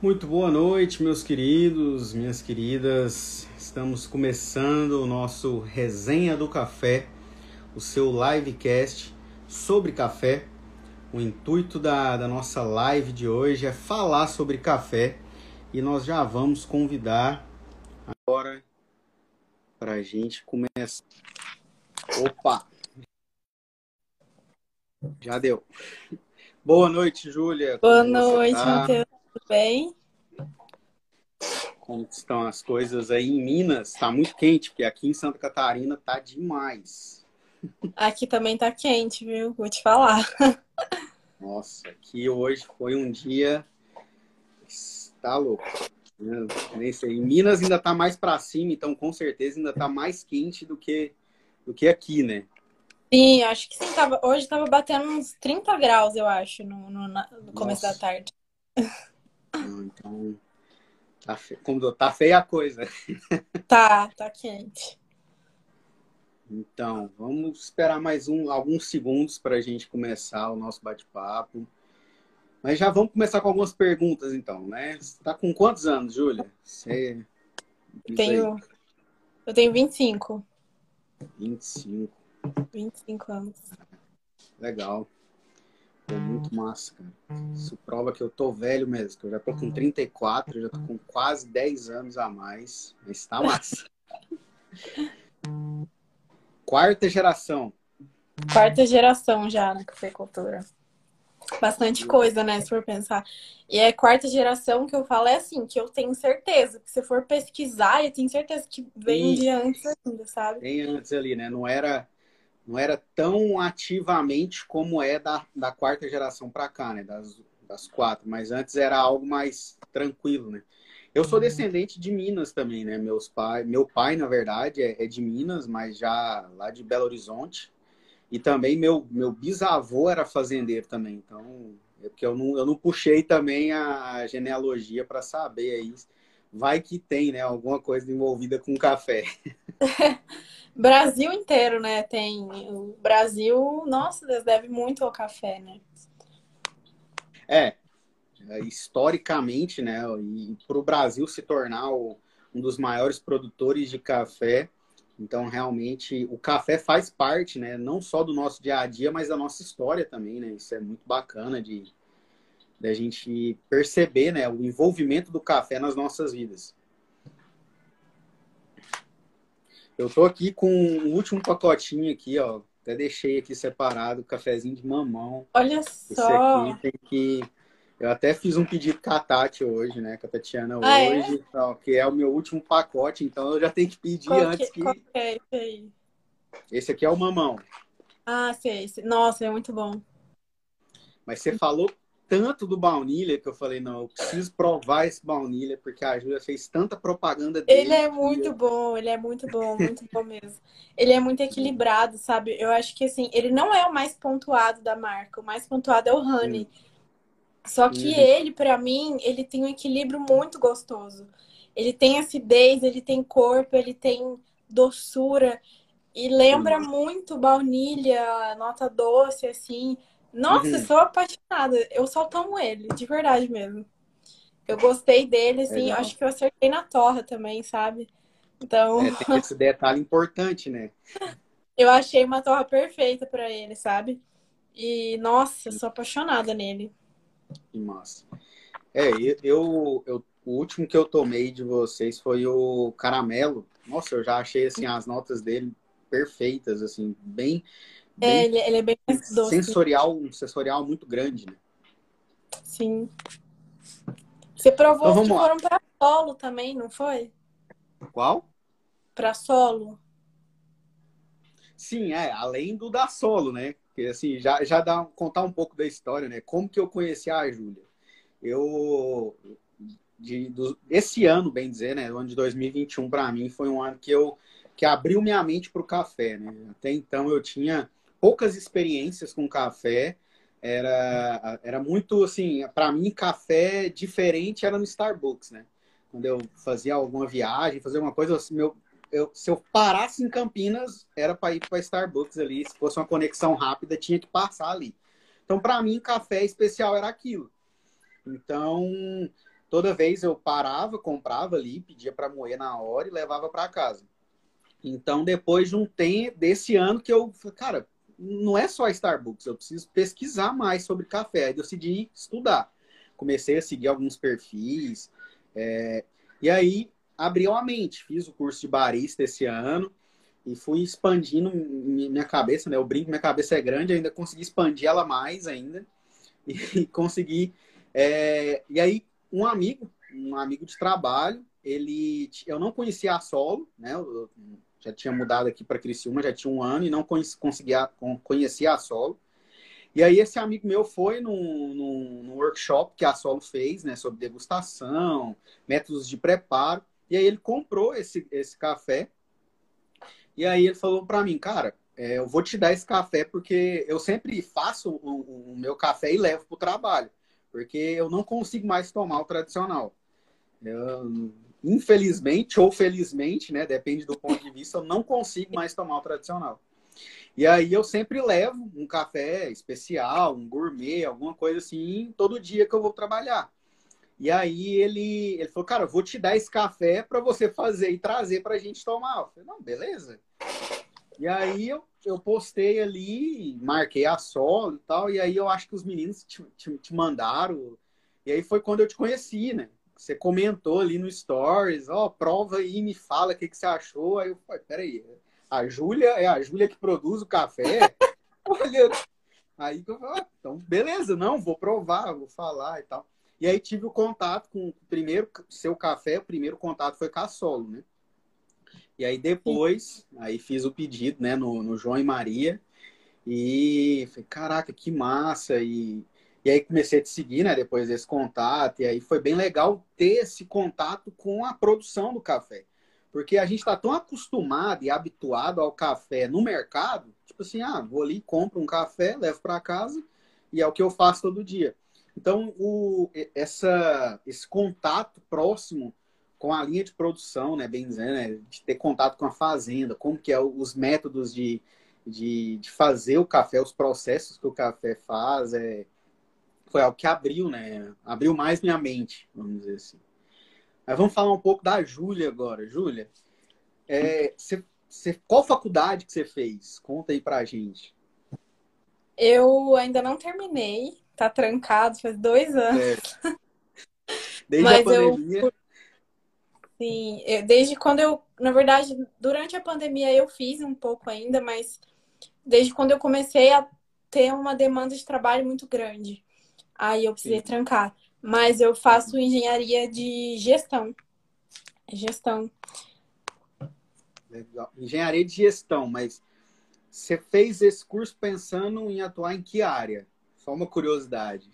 Muito boa noite, meus queridos, minhas queridas. Estamos começando o nosso Resenha do Café, o seu livecast sobre café. O intuito da, da nossa live de hoje é falar sobre café e nós já vamos convidar agora para a gente começar. Opa! Já deu. Boa noite, Júlia. Boa noite, tá? Matheus. Tudo bem? Como estão as coisas aí em Minas? Está muito quente, porque aqui em Santa Catarina tá demais. Aqui também tá quente, viu? Vou te falar. Nossa, aqui hoje foi um dia. Tá louco. Nem sei. Em Minas ainda tá mais para cima, então com certeza ainda tá mais quente do que, do que aqui, né? Sim, acho que sim. Tava, hoje tava batendo uns 30 graus, eu acho, no, no, no começo Nossa. da tarde. Então, tá, fe... Como tá feia a coisa. Tá, tá quente. Então, vamos esperar mais um, alguns segundos para a gente começar o nosso bate-papo. Mas já vamos começar com algumas perguntas, então, né? Você tá com quantos anos, Júlia? Você... Tenho... Eu tenho 25. 25. 25 anos. Legal. É muito massa, cara. Isso prova que eu tô velho mesmo, que eu já tô com 34, já tô com quase 10 anos a mais. Mas tá massa. Quarta geração. Quarta geração já na cafeicultura. Bastante coisa, né, se for pensar. E é quarta geração que eu falo é assim, que eu tenho certeza. Que se for pesquisar, eu tenho certeza que vem de antes ainda, sabe? Vem antes ali, né? Não era não era tão ativamente como é da, da quarta geração para cá, né? Das, das quatro, mas antes era algo mais tranquilo, né? Eu sou uhum. descendente de Minas também, né? Meus pai, meu pai, na verdade, é, é de Minas, mas já lá de Belo Horizonte. E também meu, meu bisavô era fazendeiro também, então é porque eu não, eu não puxei também a genealogia para saber aí. Vai que tem, né? Alguma coisa envolvida com café. Brasil inteiro, né? Tem. O Brasil, nossa, Deus, deve muito ao café, né? É. é historicamente, né? E para o Brasil se tornar o, um dos maiores produtores de café, então realmente o café faz parte, né? Não só do nosso dia a dia, mas da nossa história também, né? Isso é muito bacana de da gente perceber, né? O envolvimento do café nas nossas vidas. Eu tô aqui com o último pacotinho aqui, ó. Até deixei aqui separado, cafezinho de mamão. Olha só. Esse aqui tem que. Eu até fiz um pedido com a Tati hoje, né? Com a Tatiana ah, é? hoje, é? Então, que é o meu último pacote, então eu já tenho que pedir qual antes que. Que é esse aí? Esse aqui é o mamão. Ah, sei. Nossa, é muito bom. Mas você falou tanto do baunilha que eu falei, não, eu preciso provar esse baunilha, porque a Júlia fez tanta propaganda dele. Ele é muito bom, ele é muito bom, muito bom mesmo. Ele é muito equilibrado, sabe? Eu acho que assim, ele não é o mais pontuado da marca, o mais pontuado é o Honey. Só que uhum. ele, para mim, ele tem um equilíbrio muito gostoso. Ele tem acidez, ele tem corpo, ele tem doçura. E lembra muito baunilha, nota doce, assim. Nossa, uhum. sou apaixonada. Eu só tomo ele, de verdade mesmo. Eu gostei dele, assim, Legal. acho que eu acertei na torra também, sabe? Então. É, tem esse detalhe importante, né? eu achei uma torra perfeita para ele, sabe? E, nossa, sou apaixonada nele. Que massa. É, eu, eu, o último que eu tomei de vocês foi o caramelo. Nossa, eu já achei, assim, as notas dele perfeitas, assim, bem é, ele, ele, é bem doce. Sensorial, um sensorial muito grande, né? Sim. Você provou então, que foram para solo também, não foi? Qual? Para solo. Sim, é, além do da solo, né? Porque assim, já, já dá contar um pouco da história, né? Como que eu conheci a Júlia? Eu de, do, esse ano, bem dizer, né? O ano de 2021 para mim foi um ano que eu que abriu minha mente para o café, né? Até então eu tinha poucas experiências com café. Era, era muito assim, para mim, café diferente era no Starbucks, né? Quando eu fazia alguma viagem, fazia uma coisa, assim, meu, eu, se eu parasse em Campinas, era para ir para Starbucks ali. Se fosse uma conexão rápida, tinha que passar ali. Então, para mim, café especial era aquilo. Então, toda vez eu parava, comprava ali, pedia para moer na hora e levava para casa. Então, depois de um tempo, desse ano que eu, cara, não é só Starbucks, eu preciso pesquisar mais sobre café. Aí decidi estudar. Comecei a seguir alguns perfis. É, e aí abriu a mente. Fiz o curso de barista esse ano e fui expandindo minha cabeça, né? Eu brinco, minha cabeça é grande, ainda consegui expandir ela mais ainda. E consegui. É, e aí, um amigo, um amigo de trabalho, ele. Eu não conhecia a solo, né? Eu, já tinha mudado aqui para Criciúma, já tinha um ano e não conseguia conhecia a Solo. E aí esse amigo meu foi num, num, num, workshop que a Solo fez, né, sobre degustação, métodos de preparo. E aí ele comprou esse, esse café. E aí ele falou para mim, cara, é, eu vou te dar esse café porque eu sempre faço o, o meu café e levo para o trabalho, porque eu não consigo mais tomar o tradicional. Eu, infelizmente ou felizmente, né, depende do ponto de vista, eu não consigo mais tomar o tradicional. E aí eu sempre levo um café especial, um gourmet, alguma coisa assim, todo dia que eu vou trabalhar. E aí ele, ele falou, cara, vou te dar esse café para você fazer e trazer para a gente tomar. Eu falei, não, beleza. E aí eu, eu postei ali, marquei a sol e tal, e aí eu acho que os meninos te, te, te mandaram. E aí foi quando eu te conheci, né? Você comentou ali no Stories, ó, oh, prova aí, me fala o que, que você achou. Aí eu falei, peraí, a Júlia é a Júlia que produz o café? Olha, aí eu falei, ah, então beleza, não, vou provar, vou falar e tal. E aí tive o contato com o primeiro, seu café, o primeiro contato foi com a Solo, né? E aí depois, aí fiz o pedido, né, no, no João e Maria. E falei, caraca, que massa! E e aí comecei a te seguir, né, depois desse contato, e aí foi bem legal ter esse contato com a produção do café. Porque a gente está tão acostumado e habituado ao café no mercado, tipo assim, ah, vou ali, compro um café, levo para casa, e é o que eu faço todo dia. Então, o, essa, esse contato próximo com a linha de produção, né, bem dizendo, né, de ter contato com a fazenda, como que é os métodos de, de, de fazer o café, os processos que o café faz, é, foi algo que abriu, né? Abriu mais minha mente, vamos dizer assim. Mas vamos falar um pouco da Júlia agora. Júlia, é, qual faculdade que você fez? Conta aí pra gente. Eu ainda não terminei, tá trancado faz dois anos. É. Desde Mas a pandemia. Eu, sim, eu, desde quando eu, na verdade, durante a pandemia eu fiz um pouco ainda, mas desde quando eu comecei a ter uma demanda de trabalho muito grande. Aí eu precisei Sim. trancar. Mas eu faço engenharia de gestão. Gestão. Legal. Engenharia de gestão, mas você fez esse curso pensando em atuar em que área? Só uma curiosidade.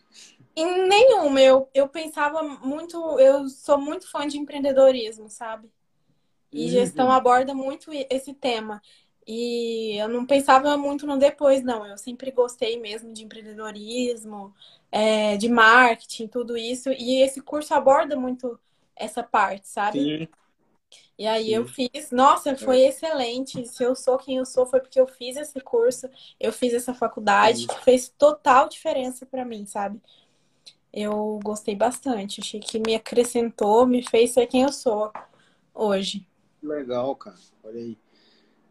Em nenhuma. Eu, eu pensava muito. Eu sou muito fã de empreendedorismo, sabe? E uhum. gestão aborda muito esse tema. E eu não pensava muito no depois, não. Eu sempre gostei mesmo de empreendedorismo, é, de marketing, tudo isso. E esse curso aborda muito essa parte, sabe? Sim. E aí Sim. eu fiz, nossa, foi é. excelente. Se eu sou quem eu sou, foi porque eu fiz esse curso, eu fiz essa faculdade, Sim. que fez total diferença para mim, sabe? Eu gostei bastante, achei que me acrescentou, me fez ser quem eu sou hoje. Legal, cara. Olha aí.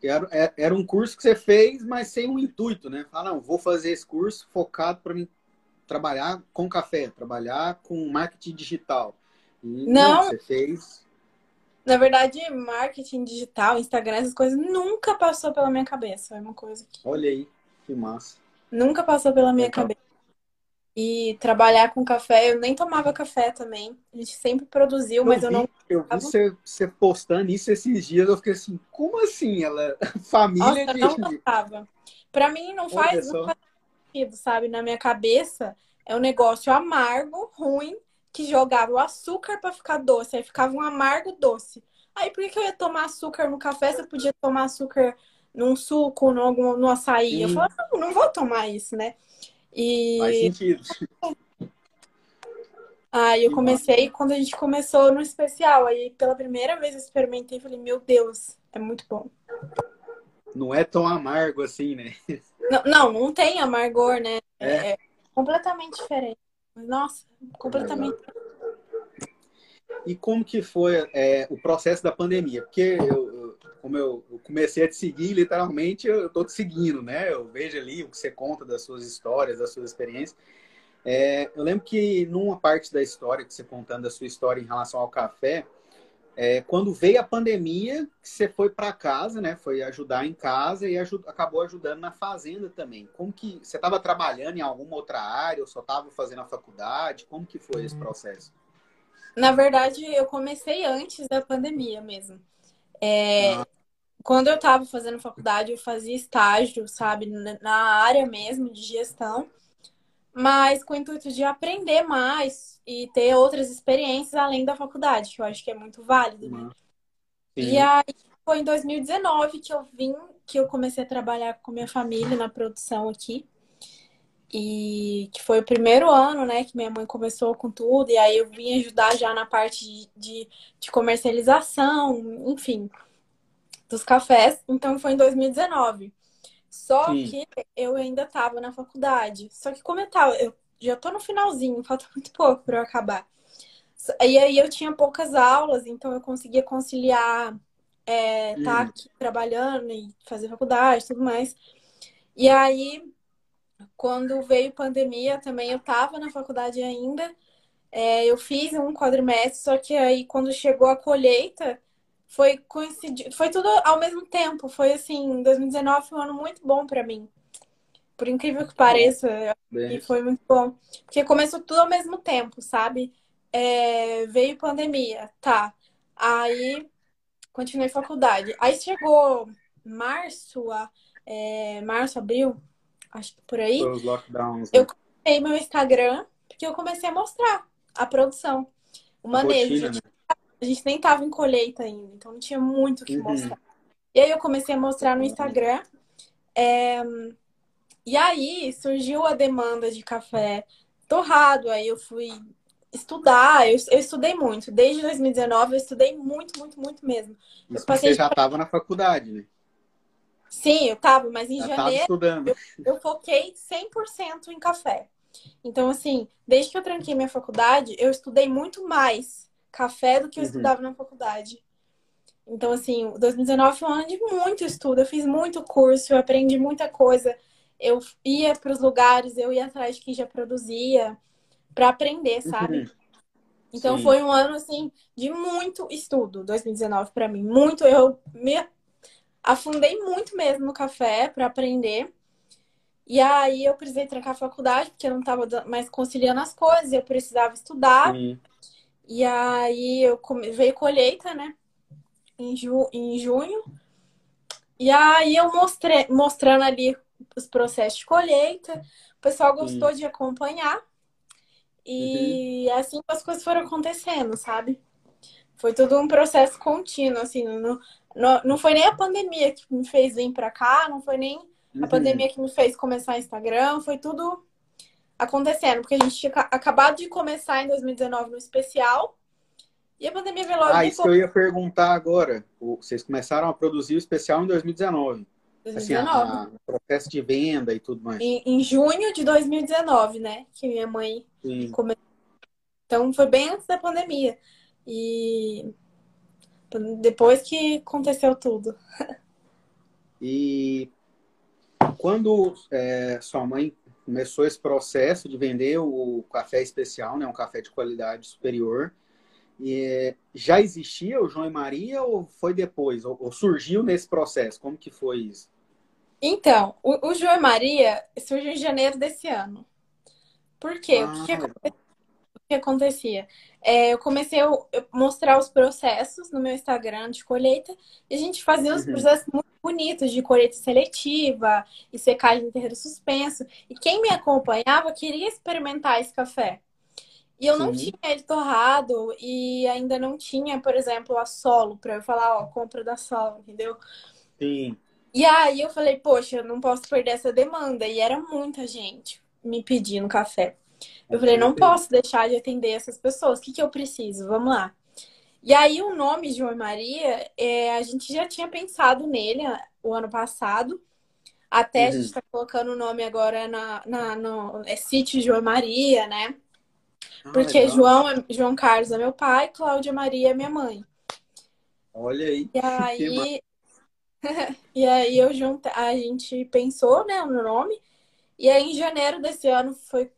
Era, é, era um curso que você fez, mas sem um intuito, né? Falar, não, vou fazer esse curso focado para mim trabalhar com café, trabalhar com marketing digital. E, não, você fez. Na verdade, marketing digital, Instagram, essas coisas nunca passou pela minha cabeça. É uma coisa que. Olha aí, que massa. Nunca passou pela minha cabeça. E trabalhar com café, eu nem tomava café também. A gente sempre produziu, eu mas vi, eu não. Eu vi você, você, postando isso esses dias, eu fiquei assim, como assim? Ela. Família Nossa, de. não gostava. Pra mim não faz, não faz sentido, sabe? Na minha cabeça é um negócio amargo, ruim, que jogava o açúcar para ficar doce. Aí ficava um amargo doce. Aí por que eu ia tomar açúcar no café se eu podia tomar açúcar num suco, no, no açaí? Sim. Eu falei, não, não vou tomar isso, né? E... Faz sentido. Aí eu comecei, quando a gente começou no especial, aí pela primeira vez eu experimentei e falei, meu Deus, é muito bom. Não é tão amargo assim, né? Não, não, não tem amargor, né? É, é completamente diferente. Nossa, completamente. E como que foi é, o processo da pandemia? Porque eu, como eu, comecei a te seguir, literalmente eu estou te seguindo, né? Eu vejo ali o que você conta das suas histórias, das suas experiências. É, eu lembro que numa parte da história, que você contando a sua história em relação ao café, é, quando veio a pandemia, você foi para casa, né? Foi ajudar em casa e ajud acabou ajudando na fazenda também. Como que você estava trabalhando em alguma outra área ou só estava fazendo a faculdade? Como que foi esse processo? Na verdade, eu comecei antes da pandemia mesmo. É, ah. Quando eu estava fazendo faculdade, eu fazia estágio, sabe, na área mesmo de gestão, mas com o intuito de aprender mais e ter outras experiências além da faculdade, que eu acho que é muito válido, né? E aí foi em 2019 que eu vim, que eu comecei a trabalhar com minha família na produção aqui. E que foi o primeiro ano, né, que minha mãe começou com tudo, e aí eu vim ajudar já na parte de, de, de comercialização, enfim, dos cafés. Então foi em 2019. Só Sim. que eu ainda estava na faculdade. Só que como eu tava, eu já tô no finalzinho, falta muito pouco para eu acabar. E aí eu tinha poucas aulas, então eu conseguia conciliar é, tá aqui trabalhando e fazer faculdade e tudo mais. E aí quando veio pandemia também, eu estava na faculdade ainda. É, eu fiz um quadrimestre, só que aí quando chegou a colheita, foi coincidir, foi tudo ao mesmo tempo. Foi assim, 2019 foi um ano muito bom para mim. Por incrível que pareça, e foi muito bom. Porque começou tudo ao mesmo tempo, sabe? É, veio pandemia, tá. Aí continuei faculdade. Aí chegou março, a, é, março, abril, acho que por aí. Foi os lockdowns. Né? Eu comecei meu Instagram porque eu comecei a mostrar a produção, o manejo. Rotina, né? A gente nem tava em colheita ainda, então não tinha muito o que uhum. mostrar. E aí eu comecei a mostrar no Instagram. É... E aí surgiu a demanda de café torrado. Aí eu fui estudar. Eu, eu estudei muito. Desde 2019 eu estudei muito, muito, muito mesmo. Mas você já estava na faculdade, né? Sim, eu tava, mas em Já janeiro eu, eu foquei 100% em café. Então, assim, desde que eu tranquei minha faculdade, eu estudei muito mais café do que eu uhum. estudava na faculdade. Então, assim, 2019 foi um ano de muito estudo. Eu fiz muito curso, eu aprendi muita coisa. Eu ia para os lugares, eu ia atrás de quem já produzia para aprender, sabe? Uhum. Então, Sim. foi um ano, assim, de muito estudo, 2019 para mim. Muito. Eu me afundei muito mesmo no café para aprender. E aí eu precisei trancar a faculdade, porque eu não estava mais conciliando as coisas, eu precisava estudar. Sim. E aí eu come... veio colheita, né? Em, ju... em junho. E aí eu mostrei, mostrando ali os processos de colheita. O pessoal gostou Sim. de acompanhar. E uhum. assim as coisas foram acontecendo, sabe? Foi tudo um processo contínuo, assim, não, não, não foi nem a pandemia que me fez vir para cá, não foi nem uhum. a pandemia que me fez começar o Instagram, foi tudo acontecendo, porque a gente tinha acabado de começar em 2019 no especial. E a pandemia veio logo. Ah, isso que eu ia perguntar agora. Vocês começaram a produzir o especial em 2019. 2019. Assim, a, a processo de venda e tudo mais. Em, em, junho de 2019, né? Que minha mãe Sim. começou. Então foi bem antes da pandemia. E depois que aconteceu tudo. E quando é, sua mãe começou esse processo de vender o café especial, né, um café de qualidade superior, e, já existia o João e Maria ou foi depois? Ou, ou, surgiu nesse processo? Como que foi isso? Então, o, o João e Maria surgiu em janeiro desse ano. Por quê? Ah, o que, que aconteceu? Que acontecia? É, eu comecei a mostrar os processos no meu Instagram de colheita e a gente fazia os uhum. processos muito bonitos de colheita seletiva e secagem em terreiro suspenso. E quem me acompanhava queria experimentar esse café. E eu Sim. não tinha ele torrado e ainda não tinha, por exemplo, a solo para eu falar, ó, compra da solo, entendeu? Sim. E aí eu falei, poxa, eu não posso perder essa demanda. E era muita gente me pedindo café. Eu falei, não posso deixar de atender essas pessoas. O que, que eu preciso? Vamos lá. E aí, o nome João Maria, é, a gente já tinha pensado nele o ano passado. Até uhum. a gente está colocando o nome agora na, na, no é Sítio João Maria, né? Porque legal. João, é- João Carlos é meu pai, Cláudia Maria é minha mãe. Olha aí. E aí, e aí eu junta, a gente pensou, né, no nome. E aí em janeiro desse ano foi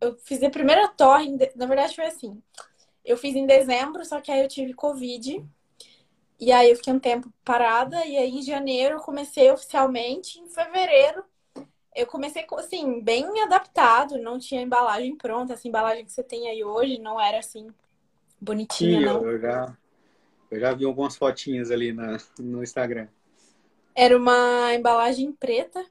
eu fiz a primeira torre, na verdade foi assim. Eu fiz em dezembro, só que aí eu tive Covid. E aí eu fiquei um tempo parada e aí em janeiro eu comecei oficialmente, em fevereiro eu comecei com, assim, bem adaptado, não tinha embalagem pronta, essa embalagem que você tem aí hoje não era assim bonitinha, Sim, não. eu, eu já, eu já vi algumas fotinhas ali na, no Instagram. Era uma embalagem preta.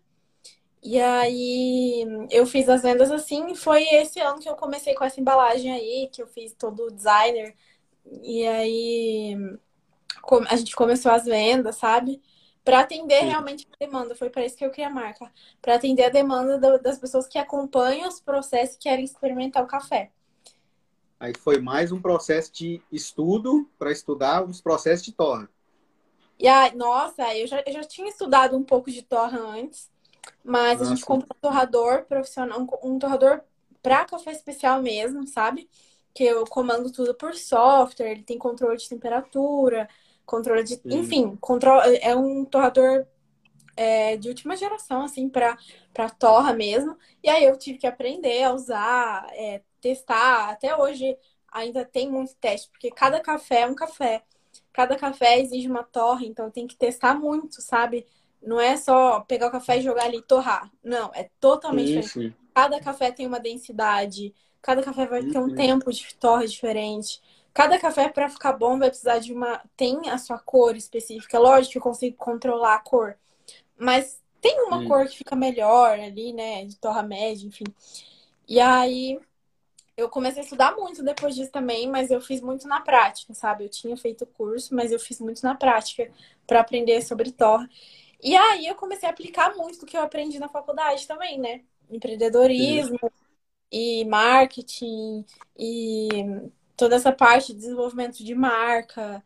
E aí eu fiz as vendas assim, foi esse ano que eu comecei com essa embalagem aí, que eu fiz todo o designer. E aí a gente começou as vendas, sabe? Para atender Sim. realmente a demanda. Foi para isso que eu criei a marca. Para atender a demanda das pessoas que acompanham os processos e querem experimentar o café. Aí foi mais um processo de estudo para estudar os processos de torra. E aí, nossa, eu já, eu já tinha estudado um pouco de torra antes, mas a Ah, gente sim. comprou um torrador profissional, um, torrador para café especial mesmo, sabe? Que eu comando tudo por software, ele tem controle de temperatura, controle de. Sim. Enfim, controle, é um torrador é, de última geração, assim, para para torra mesmo. E aí eu tive que aprender a usar, é, testar. Até hoje ainda tem muito teste, porque cada café é um café. Cada café exige uma torre, então tem que testar muito, sabe? Não é só pegar o café e jogar ali e torrar. Não, é totalmente Sim, diferente. sim. Cada café tem uma densidade, cada café vai ter um Uhum. tempo de torre diferente. Cada café, para ficar bom, vai precisar de uma. Tem a sua cor específica. Lógico que eu consigo controlar a cor, mas tem uma cor que fica melhor ali, né? De torra média, enfim. E aí eu comecei a estudar muito depois disso também, mas eu fiz muito na prática, sabe? Eu tinha feito curso, mas eu fiz muito na prática para aprender sobre torra. E aí eu comecei a aplicar muito do que eu aprendi na faculdade também, né? Empreendedorismo e marketing e toda essa parte de desenvolvimento de marca.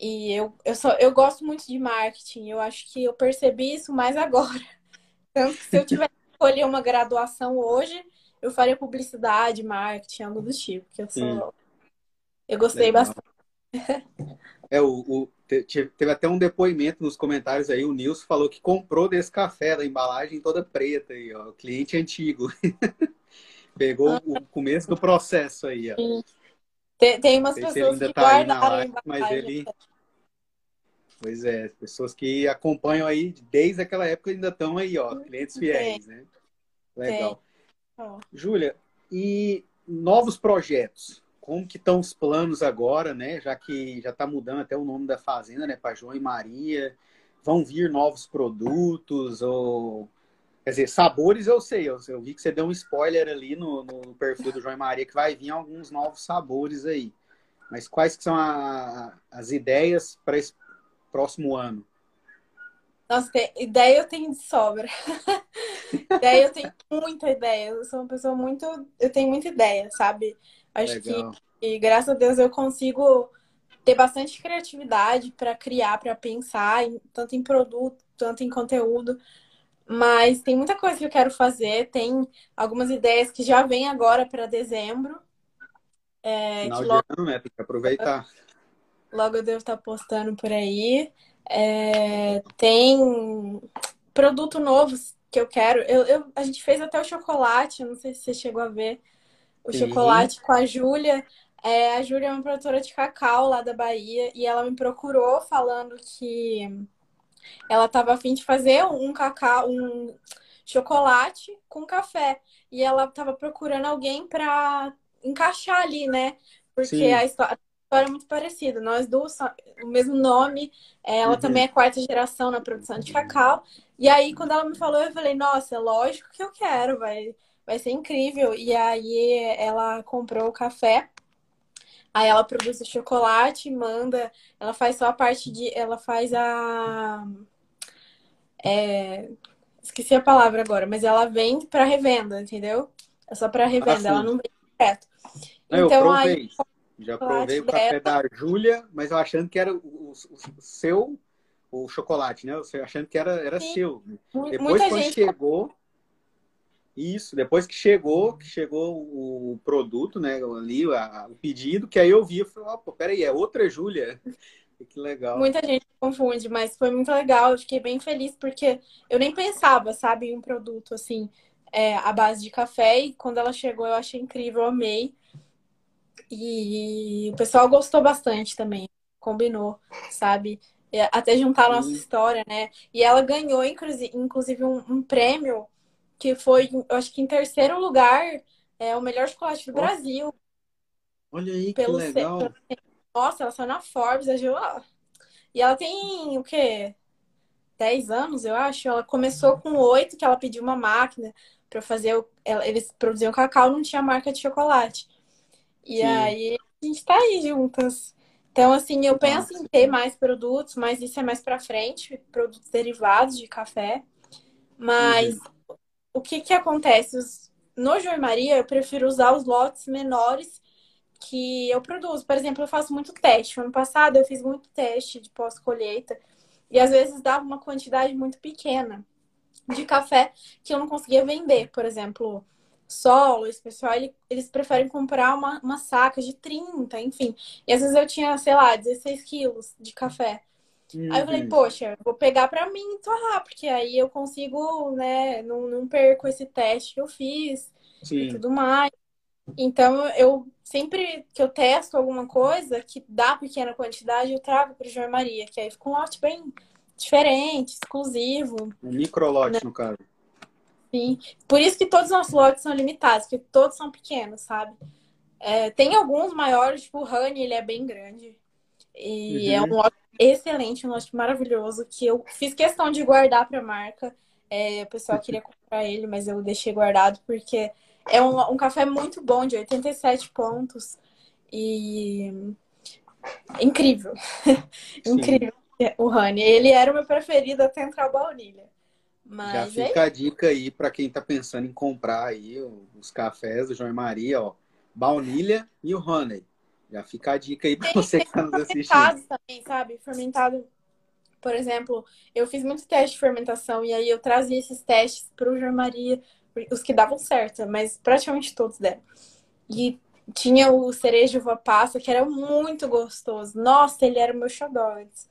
E eu, eu, só, eu gosto muito de marketing. Eu acho que eu percebi isso mais agora. Tanto que se eu tivesse que escolher uma graduação hoje, eu faria publicidade, marketing, algo do tipo. Porque eu Sim. sou. Eu gostei Legal. bastante. É, o, o- te- te- teve até um depoimento nos comentários aí, o Nilson falou que comprou desse café da embalagem toda preta aí, ó, cliente antigo. Pegou o começo do processo aí, ó. Tem, tem umas pessoas ainda que tá guardaram live, mas ele. Pois é, pessoas que acompanham aí desde aquela época ainda estão aí, ó, clientes fiéis, né? Legal. Júlia, e novos projetos? Como que estão os planos agora, né? Já que já está mudando até o nome da fazenda, né? Para João e Maria. Vão vir novos produtos ou quer dizer, sabores eu sei. Eu, eu vi que você deu um spoiler ali no, no perfil do João e Maria que vai vir alguns novos sabores aí. Mas quais que são a- as ideias para esse próximo ano? Nossa, ideia eu tenho de sobra. ideia eu tenho muita ideia. Eu sou uma pessoa muito. Eu tenho muita ideia, sabe? Acho que Legal. E graças a Deus eu consigo ter bastante criatividade para criar, para pensar, em- tanto em produto, tanto em conteúdo. Mas tem muita coisa que eu quero fazer. Tem algumas ideias que já vêm agora para dezembro. É, Final que de logo, ano, né? Tem que aproveitar. logo eu devo estar postando por aí. É, tem produto novo que eu quero. Eu, eu- a gente fez até o chocolate, não sei se você chegou a ver. O Sim. chocolate com a Júlia. É, a Júlia é uma produtora de cacau lá da Bahia e ela me procurou falando que ela estava a fim de fazer um cacau, um chocolate com café. E ela estava procurando alguém para encaixar ali, né? Porque Sim. a histó- a história é muito parecida. Nós duas, o mesmo nome, é, ela Uhum. também é quarta geração na produção de cacau. E aí, quando ela me falou, eu falei, nossa, lógico que eu quero, vai, vai ser incrível. E aí ela comprou o café. Aí ela produz o chocolate, manda, ela faz só a parte de, ela faz a, é, esqueci a palavra agora, mas ela vende para revenda, entendeu? É só para revenda, Ah, ela não vende direto. Não, eu Então aí, provei. Já provei o café da Júlia, mas eu achando que era o, o- o seu, o chocolate, né? Eu achando que era, era Sim. seu. Depois, muita quando gente chegou, Isso, depois que chegou, que chegou o produto, né, ali, a, o pedido, que aí eu vi, eu falei, opa, peraí, é outra Júlia? Que legal. Muita gente confunde, mas foi muito legal, eu fiquei bem feliz, porque eu nem pensava, sabe, em um produto, assim, é, à base de café, e quando ela chegou eu achei incrível, eu amei. E o pessoal gostou bastante também, combinou, sabe? Até juntar a nossa história, né? E ela ganhou, inclusive, um, um prêmio que foi, eu acho que em terceiro lugar, é o melhor chocolate do Nossa. Brasil. Olha aí, pelo que legal. Nossa, ela saiu na Forbes, a Gil... E ela tem o quê? 10 anos, eu acho. Ela começou com oito, que ela pediu uma máquina para fazer. O... Eles produziam cacau, não tinha marca de chocolate. E Sim. aí a gente tá aí juntas. Então, assim, eu penso Nossa. em ter mais produtos, mas isso é mais para frente, produtos derivados de café. Mas uhum o que que acontece? No João Maria, eu prefiro usar os lotes menores que eu produzo. Por exemplo, eu faço muito teste. ano passado eu fiz muito teste de pós-colheita e às vezes dava uma quantidade muito pequena de café que eu não conseguia vender. Por exemplo, solo, esse pessoal, eles preferem comprar uma, uma saca de 30, enfim. E às vezes eu tinha, sei lá, 16 quilos de café. Aí eu falei, uhum. poxa, vou pegar pra mim e torrar, porque aí eu consigo, né, não, não perco esse teste que eu fiz Sim. e tudo mais. Então, eu sempre que eu testo alguma coisa que dá pequena quantidade, eu trago para o João Maria, que aí fica um lote bem diferente, exclusivo. Um microlote, né? no caso. Sim. Por isso que todos os nossos lotes são limitados, porque todos são pequenos, sabe? É, tem alguns maiores, tipo o Honey, ele é bem grande. E uhum. é um lote excelente, um lote maravilhoso, que eu fiz questão de guardar para a marca. É, o pessoal queria comprar ele, mas eu deixei guardado porque é um, um café muito bom, de 87 pontos. E incrível. incrível. O Honey. Ele era o meu preferido até entrar o baunilha. Mas Já é fica é... a dica aí para quem está pensando em comprar aí os cafés do João e Maria, ó. Baunilha e o Honey. Já fica a dica aí para você que está nos assistindo. também, sabe? Fermentado. Por exemplo, eu fiz muitos testes de fermentação e aí eu trazia esses testes para o os que davam certo, mas praticamente todos deram. E tinha o cereja uva passa, que era muito gostoso. Nossa, ele era o meu xodó antes.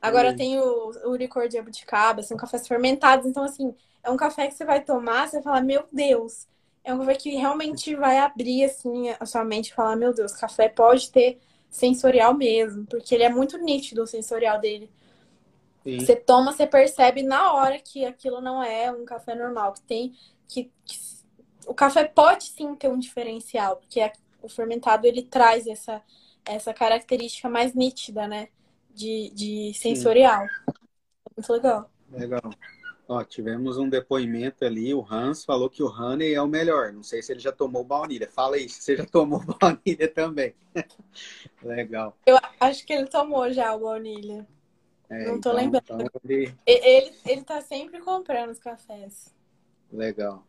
Agora hum. tem o, o licor de abuticaba, são cafés fermentados. Então, assim, é um café que você vai tomar, você vai falar, meu Deus, é um café que realmente vai abrir assim a sua mente e falar, meu Deus, café pode ter sensorial mesmo, porque ele é muito nítido o sensorial dele. Sim. Você toma, você percebe na hora que aquilo não é um café normal, que tem que, que o café pode sim ter um diferencial, porque a, o fermentado ele traz essa essa característica mais nítida, né, de, de sensorial. Sim. Muito legal. Legal. Ó, tivemos um depoimento ali, o Hans falou que o Honey é o melhor. Não sei se ele já tomou baunilha. Fala aí se você já tomou baunilha também. Legal. Eu acho que ele tomou já o baunilha. É, Não tô então, lembrando. Então ele... ele... Ele tá sempre comprando os cafés. Legal.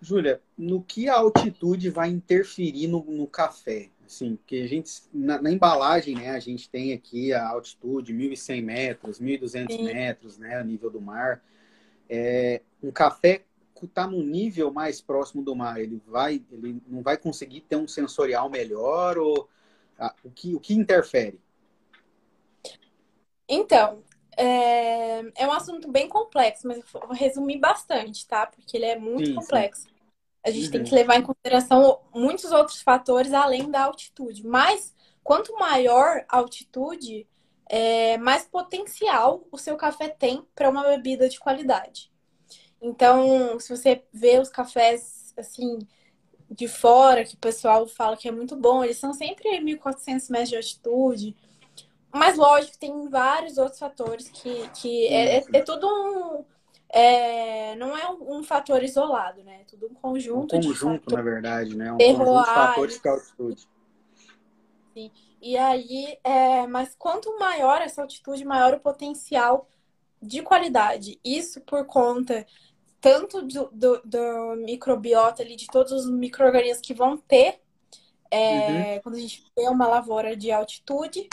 Júlia, no que a altitude vai interferir no, no café? Assim, porque a gente, na, na, embalagem, né, a gente tem aqui a altitude 1.100 metros, 1.200 Sim. metros, né, a nível do mar é, um café está no nível mais próximo do mar, ele vai, ele não vai conseguir ter um sensorial melhor ou ah, o que o que interfere? Então, é, é um assunto bem complexo, mas eu vou resumir bastante, tá? Porque ele é muito sim, complexo. Sim. A gente uhum. tem que levar em consideração muitos outros fatores além da altitude. Mas quanto maior a altitude, é, mais potencial o seu café tem para uma bebida de qualidade. Então, se você vê os cafés assim de fora, que o pessoal fala que é muito bom, eles são sempre 1.400 metros de altitude. Mas, lógico, tem vários outros fatores que, que é, é, é tudo um. É, não é um, um, fator isolado, né? É tudo um conjunto, um conjunto na verdade, né? Um conjunto de fatores que é altitude. Sim. E aí, é, mas quanto maior essa altitude, maior o potencial de qualidade. Isso por conta tanto do, do, do microbiota ali, de todos os micro-organismos que vão ter é, uhum. quando a gente vê uma lavoura de altitude,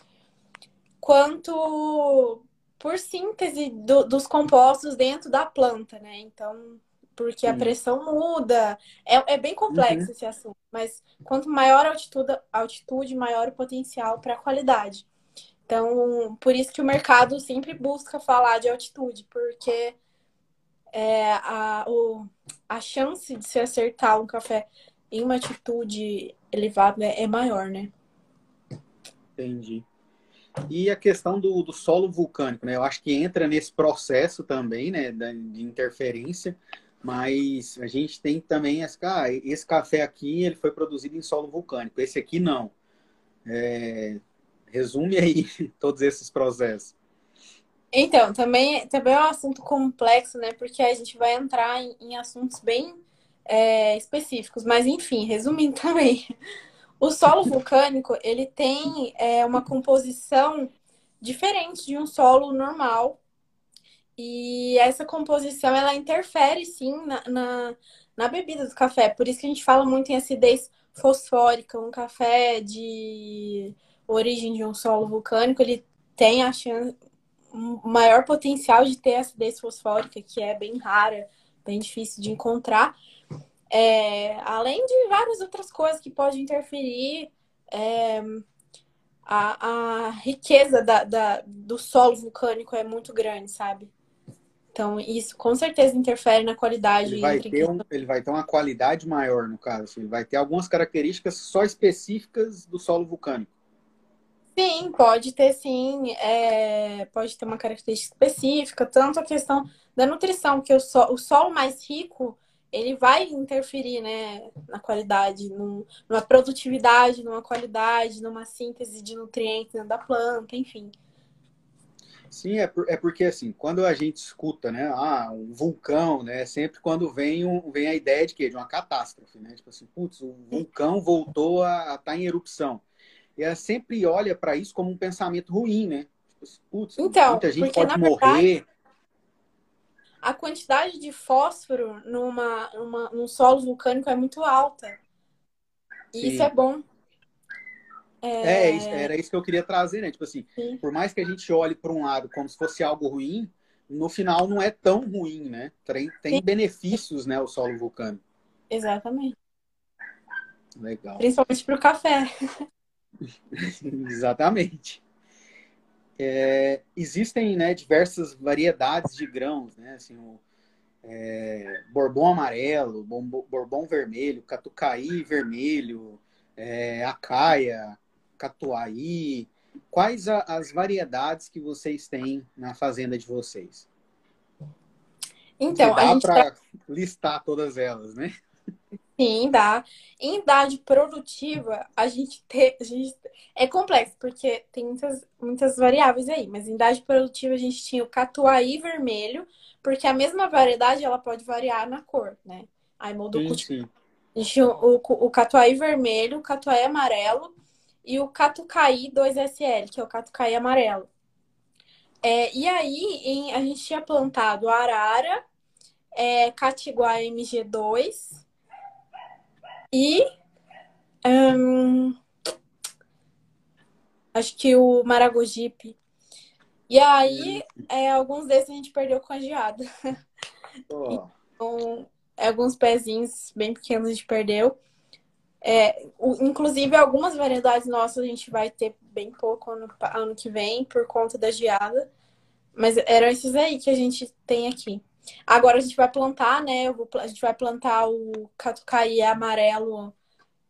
quanto por síntese do, dos compostos dentro da planta, né? Então, porque a pressão muda. É, é bem complexo uhum. esse assunto, mas quanto maior a altitude, altitude maior o potencial para a qualidade. Então, por isso que o mercado sempre busca falar de altitude, porque é, a, o, a chance de se acertar um café em uma altitude elevada é, é maior, né? Entendi. E a questão do, do solo vulcânico, né? Eu acho que entra nesse processo também, né, de interferência, mas a gente tem também esse, ah, esse café aqui ele foi produzido em solo vulcânico, esse aqui não. É, resume aí todos esses processos. Então, também, também é um assunto complexo, né? Porque a gente vai entrar em, em assuntos bem é, específicos, mas enfim, resumindo também. O solo vulcânico, ele tem é, uma composição diferente de um solo normal. E essa composição, ela interfere, sim, na, na, na bebida do café. Por isso que a gente fala muito em acidez fosfórica. Um café de origem de um solo vulcânico, ele tem a chance, maior potencial de ter acidez fosfórica, que é bem rara, bem difícil de encontrar. É, além de várias outras coisas que podem interferir, é, a, a, riqueza da, da, do solo vulcânico é muito grande, sabe? Então, isso com certeza interfere na qualidade. Ele vai, ter, um, ele vai ter uma qualidade maior, no caso. Assim, ele vai ter algumas características só específicas do solo vulcânico. Sim, pode ter sim. É, pode ter uma característica específica, tanto a questão da nutrição, que o, o solo mais rico ele vai interferir né, na qualidade, num, numa produtividade, numa qualidade, numa síntese de nutrientes da planta, enfim. Sim, é, por, é porque assim, quando a gente escuta, né, ah, um vulcão, né, sempre quando vem, um, vem a ideia de quê? De uma catástrofe, né? Tipo assim, putz, o vulcão voltou a estar tá em erupção. E ela sempre olha para isso como um pensamento ruim, né? Tipo assim, putz, então, muita gente pode morrer. Verdade a quantidade de fósforo numa, numa, num solo vulcânico é muito alta. E Sim. isso é bom. É... é... era isso que eu queria trazer, né? Tipo assim, Sim. por mais que a gente olhe para um lado como se fosse algo ruim, no final não é tão ruim, né? Tem, tem benefícios, né, o solo vulcânico. Exatamente. Legal. Principalmente para o café. Exatamente. É, existem né, diversas variedades de grãos, né? Assim, o, é, amarelo, bourbon vermelho, catucaí vermelho, é, acaia, catuaí. Quais a, as variedades que vocês têm na fazenda de vocês? Então, dá a gente para tá... listar todas elas, né? Sim, dá. Em idade produtiva, a gente, tem, a gente é complexo, porque tem muitas, muitas variáveis aí, mas em idade produtiva a gente tinha o catuaí vermelho, porque a mesma variedade ela pode variar na cor, né? Aí mudou sim, o sim. A gente tinha o, o, o catuaí vermelho, o catuaí amarelo e o catucaí 2SL, que é o catucaí amarelo. É, e aí em, a gente tinha plantado arara, é, catiguá MG2 e um, acho que o Maragogipe. E aí, é, alguns desses a gente perdeu com a geada. Oh. Então, alguns pezinhos bem pequenos a gente perdeu. É, o, inclusive, algumas variedades nossas a gente vai ter bem pouco ano, ano que vem por conta da geada. Mas eram esses aí que a gente tem aqui. Agora a gente vai plantar, né? Vou, a gente vai plantar o catucaí amarelo,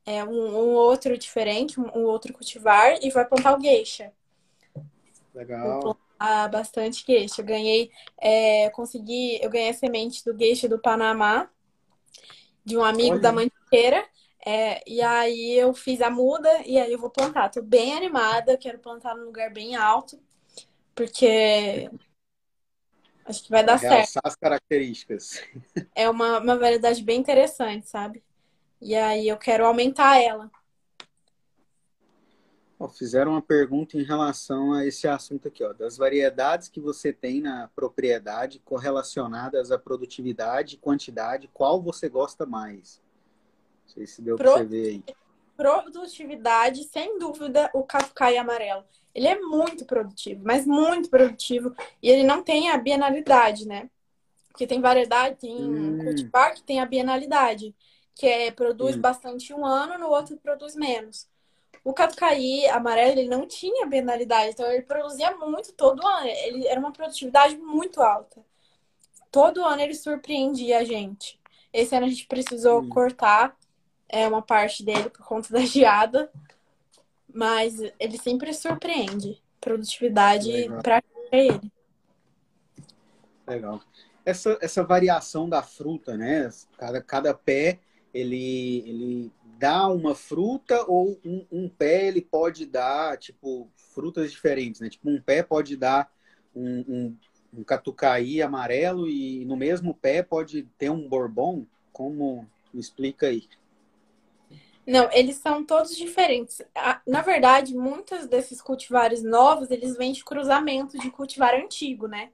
é, um, um outro diferente, um, outro cultivar, e vai plantar o geisha. Legal. Vou plantar bastante geisha. Eu ganhei, é, consegui, eu ganhei a semente do geisha do Panamá, de um amigo Olha. da mantiqueira. É, e aí eu fiz a muda e aí eu vou plantar. Tô bem animada, quero plantar num lugar bem alto, porque Acho que vai dar Realçar certo. as características. É uma, uma variedade bem interessante, sabe? E aí eu quero aumentar ela. Ó, fizeram uma pergunta em relação a esse assunto aqui, ó, das variedades que você tem na propriedade correlacionadas à produtividade e quantidade, qual você gosta mais? Sei se deu para você ver aí. Produtividade, sem dúvida, o cafcai amarelo. Ele é muito produtivo, mas muito produtivo. E ele não tem a bienalidade, né? Porque tem variedade, tem hum. cultivar que tem a bienalidade, que é produz hum. bastante um ano, no outro produz menos. O catucaí amarelo, ele não tinha bienalidade, então ele produzia muito todo ano. Ele era uma produtividade muito alta. Todo ano ele surpreendia a gente. Esse ano a gente precisou hum. cortar é, uma parte dele por conta da geada, mas ele sempre surpreende. Produtividade para ele. Legal. Essa, essa variação da fruta, né? Cada, cada pé ele, ele dá uma fruta ou um, um, pé ele pode dar, tipo, frutas diferentes, né? Tipo, um pé pode dar um, um, um catucaí amarelo e no mesmo pé pode ter um bourbon? Como? Me explica aí. Não, eles são todos diferentes. Na verdade, muitos desses cultivares novos, eles vêm de cruzamento de cultivar antigo, né?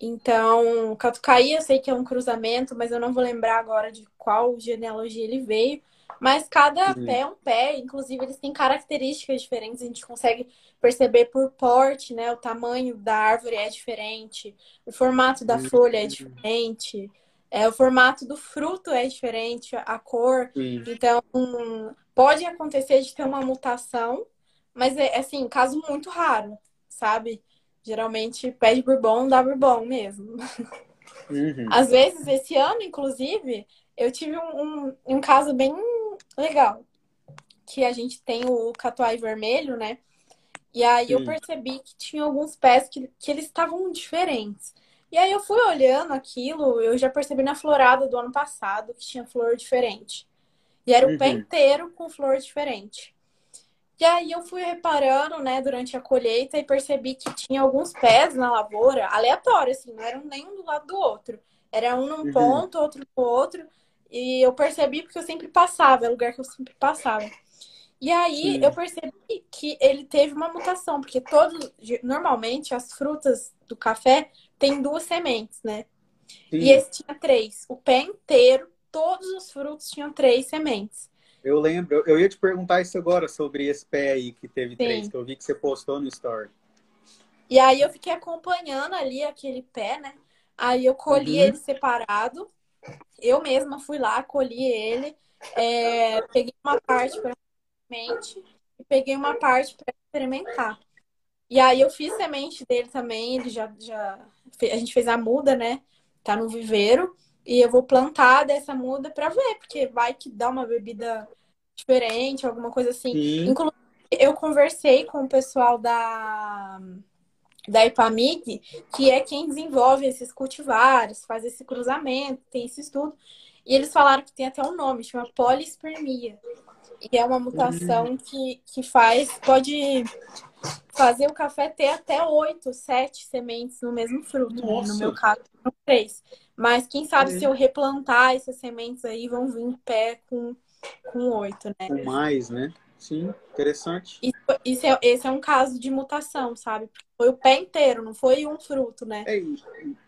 Então, Catucaí eu sei que é um cruzamento, mas eu não vou lembrar agora de qual genealogia ele veio. Mas cada uhum. pé é um pé, inclusive eles têm características diferentes, a gente consegue perceber por porte, né? O tamanho da árvore é diferente, o formato da uhum. folha é diferente, é, o formato do fruto é diferente, a cor. Uhum. Então, pode acontecer de ter uma mutação, mas é assim, caso muito raro, sabe? Geralmente pede bourbon, dá bourbon mesmo. Uhum. Às vezes, esse ano, inclusive, eu tive um, um, um, caso bem legal. Que a gente tem o catuai vermelho, né? E aí eu percebi que tinha alguns pés que, que eles estavam diferentes. E aí eu fui olhando aquilo, eu já percebi na florada do ano passado que tinha flor diferente. E era o uhum. pé inteiro com flor diferente. E aí eu fui reparando, né, durante a colheita e percebi que tinha alguns pés na lavoura, aleatórios, assim, não eram nenhum do lado do outro. Era um num uhum. ponto, outro no outro. E eu percebi porque eu sempre passava, é o lugar que eu sempre passava. E aí Sim. eu percebi que ele teve uma mutação, porque todos, normalmente as frutas do café têm duas sementes, né? Sim. E esse tinha três. O pé inteiro, todos os frutos tinham três sementes. Eu lembro, eu ia te perguntar isso agora sobre esse pé aí que teve Sim. três, que eu vi que você postou no story. E aí eu fiquei acompanhando ali aquele pé, né? Aí eu colhi uhum. ele separado. Eu mesma fui lá, colhi ele, é, peguei uma parte para semente e peguei uma parte para experimentar. E aí eu fiz semente dele também, ele já, já a gente fez a muda, né? Tá no viveiro. E eu vou plantar dessa muda para ver, porque vai que dá uma bebida diferente, alguma coisa assim. Sim. Inclusive, eu conversei com o pessoal da, da IPAMIG, que é quem desenvolve esses cultivares, faz esse cruzamento, tem esse estudo. E eles falaram que tem até um nome, chama polispermia. E é uma mutação uhum. que, que faz, pode fazer o café ter até oito, sete sementes no mesmo fruto. Né? No meu caso, três. Mas quem sabe é. se eu replantar essas sementes aí, vão vir em pé com, com oito, né? Com mais, né? Sim, interessante. Isso, isso é, esse é um caso de mutação, sabe? Foi o pé inteiro, não foi um fruto, né? É, e,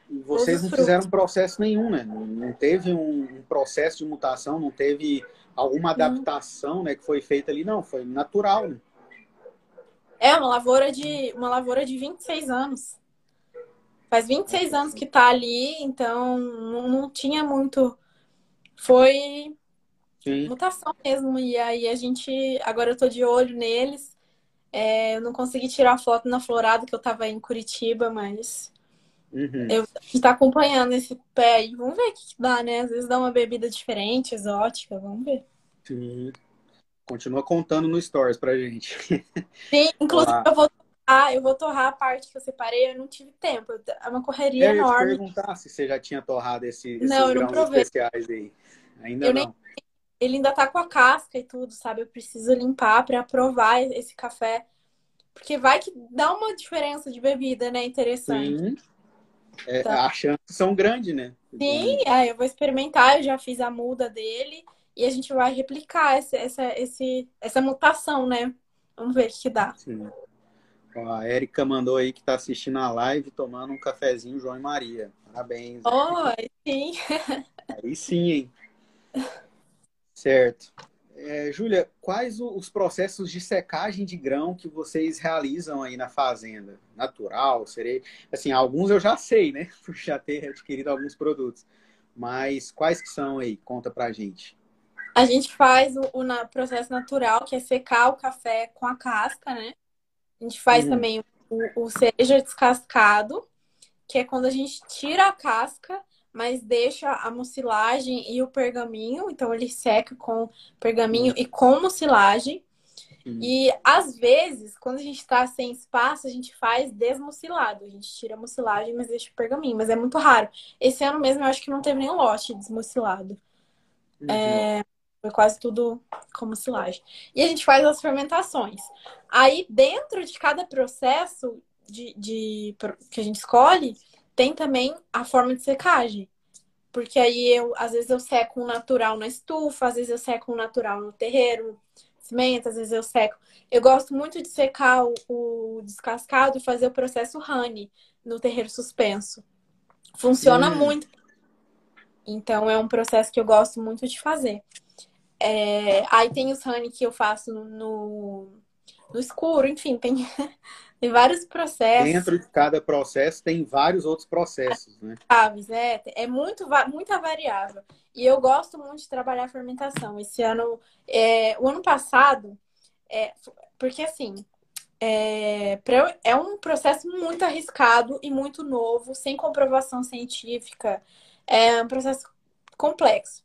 e vocês não fizeram processo nenhum, né? Não, teve um, processo de mutação, não teve alguma adaptação, né, que foi feita ali, não, foi natural, né? É, uma lavoura de uma lavoura de 26 anos. Faz 26 anos que tá ali, então não, não tinha muito. Foi Sim. mutação mesmo. E aí a gente. Agora eu tô de olho neles. É, eu não consegui tirar foto na florada que eu tava em Curitiba, mas. Uhum. Eu, a gente tá acompanhando esse pé aí. Vamos ver o que, que dá, né? Às vezes dá uma bebida diferente, exótica. Vamos ver. Sim. Continua contando no Stories pra gente. Sim, inclusive Olá. eu vou ah, eu vou torrar a parte que eu separei, eu não tive tempo. É uma correria eu enorme. Eu ia te perguntar se você já tinha torrado esse, esses não, grãos especiais aí. Ainda eu não. Nem... Ele ainda tá com a casca e tudo, sabe? Eu preciso limpar para provar esse café. Porque vai que dá uma diferença de bebida, né? Interessante. Sim. É, então... As chances são grandes, né? Sim, aí eu vou experimentar, eu já fiz a muda dele e a gente vai replicar esse, essa, esse, essa mutação, né? Vamos ver o que dá. Sim. A Erika mandou aí que está assistindo a live tomando um cafezinho João e Maria. Parabéns. Oh, sim. Aí sim, hein? Certo. É, Júlia, quais os processos de secagem de grão que vocês realizam aí na fazenda? Natural, serei... Assim, alguns eu já sei, né? Por já ter adquirido alguns produtos. Mas quais que são aí? Conta pra gente. A gente faz o, o processo natural, que é secar o café com a casca, né? A gente faz uhum. também o, o cereja descascado, que é quando a gente tira a casca mas deixa a mucilagem e o pergaminho. Então, ele seca com pergaminho e com mucilagem. Uhum. E às vezes, quando a gente está sem espaço, a gente faz desmucilado. A gente tira a mucilagem, mas deixa o pergaminho. Mas é muito raro. Esse ano mesmo eu acho que não teve nenhum lote desmucilado. Uhum. É, foi quase tudo com mucilagem. E a gente faz as fermentações. Aí, dentro de cada processo de, de que a gente escolhe, tem também a forma de secagem. Porque aí eu, às vezes eu seco um natural na estufa, às vezes eu seco um natural no terreiro, cimento, às vezes eu seco. Eu gosto muito de secar o, o descascado e fazer o processo honey no terreiro suspenso. Funciona hum. muito. Então é um processo que eu gosto muito de fazer. É, aí tem os honey que eu faço no, no escuro, enfim, tem Tem vários processos. Dentro de cada processo tem vários outros processos, né? Aves, é, é muito, muita variável. E eu gosto muito de trabalhar a fermentação. Esse ano, é, o ano passado, é, porque assim, é, é um processo muito arriscado e muito novo, sem comprovação científica. É um processo complexo.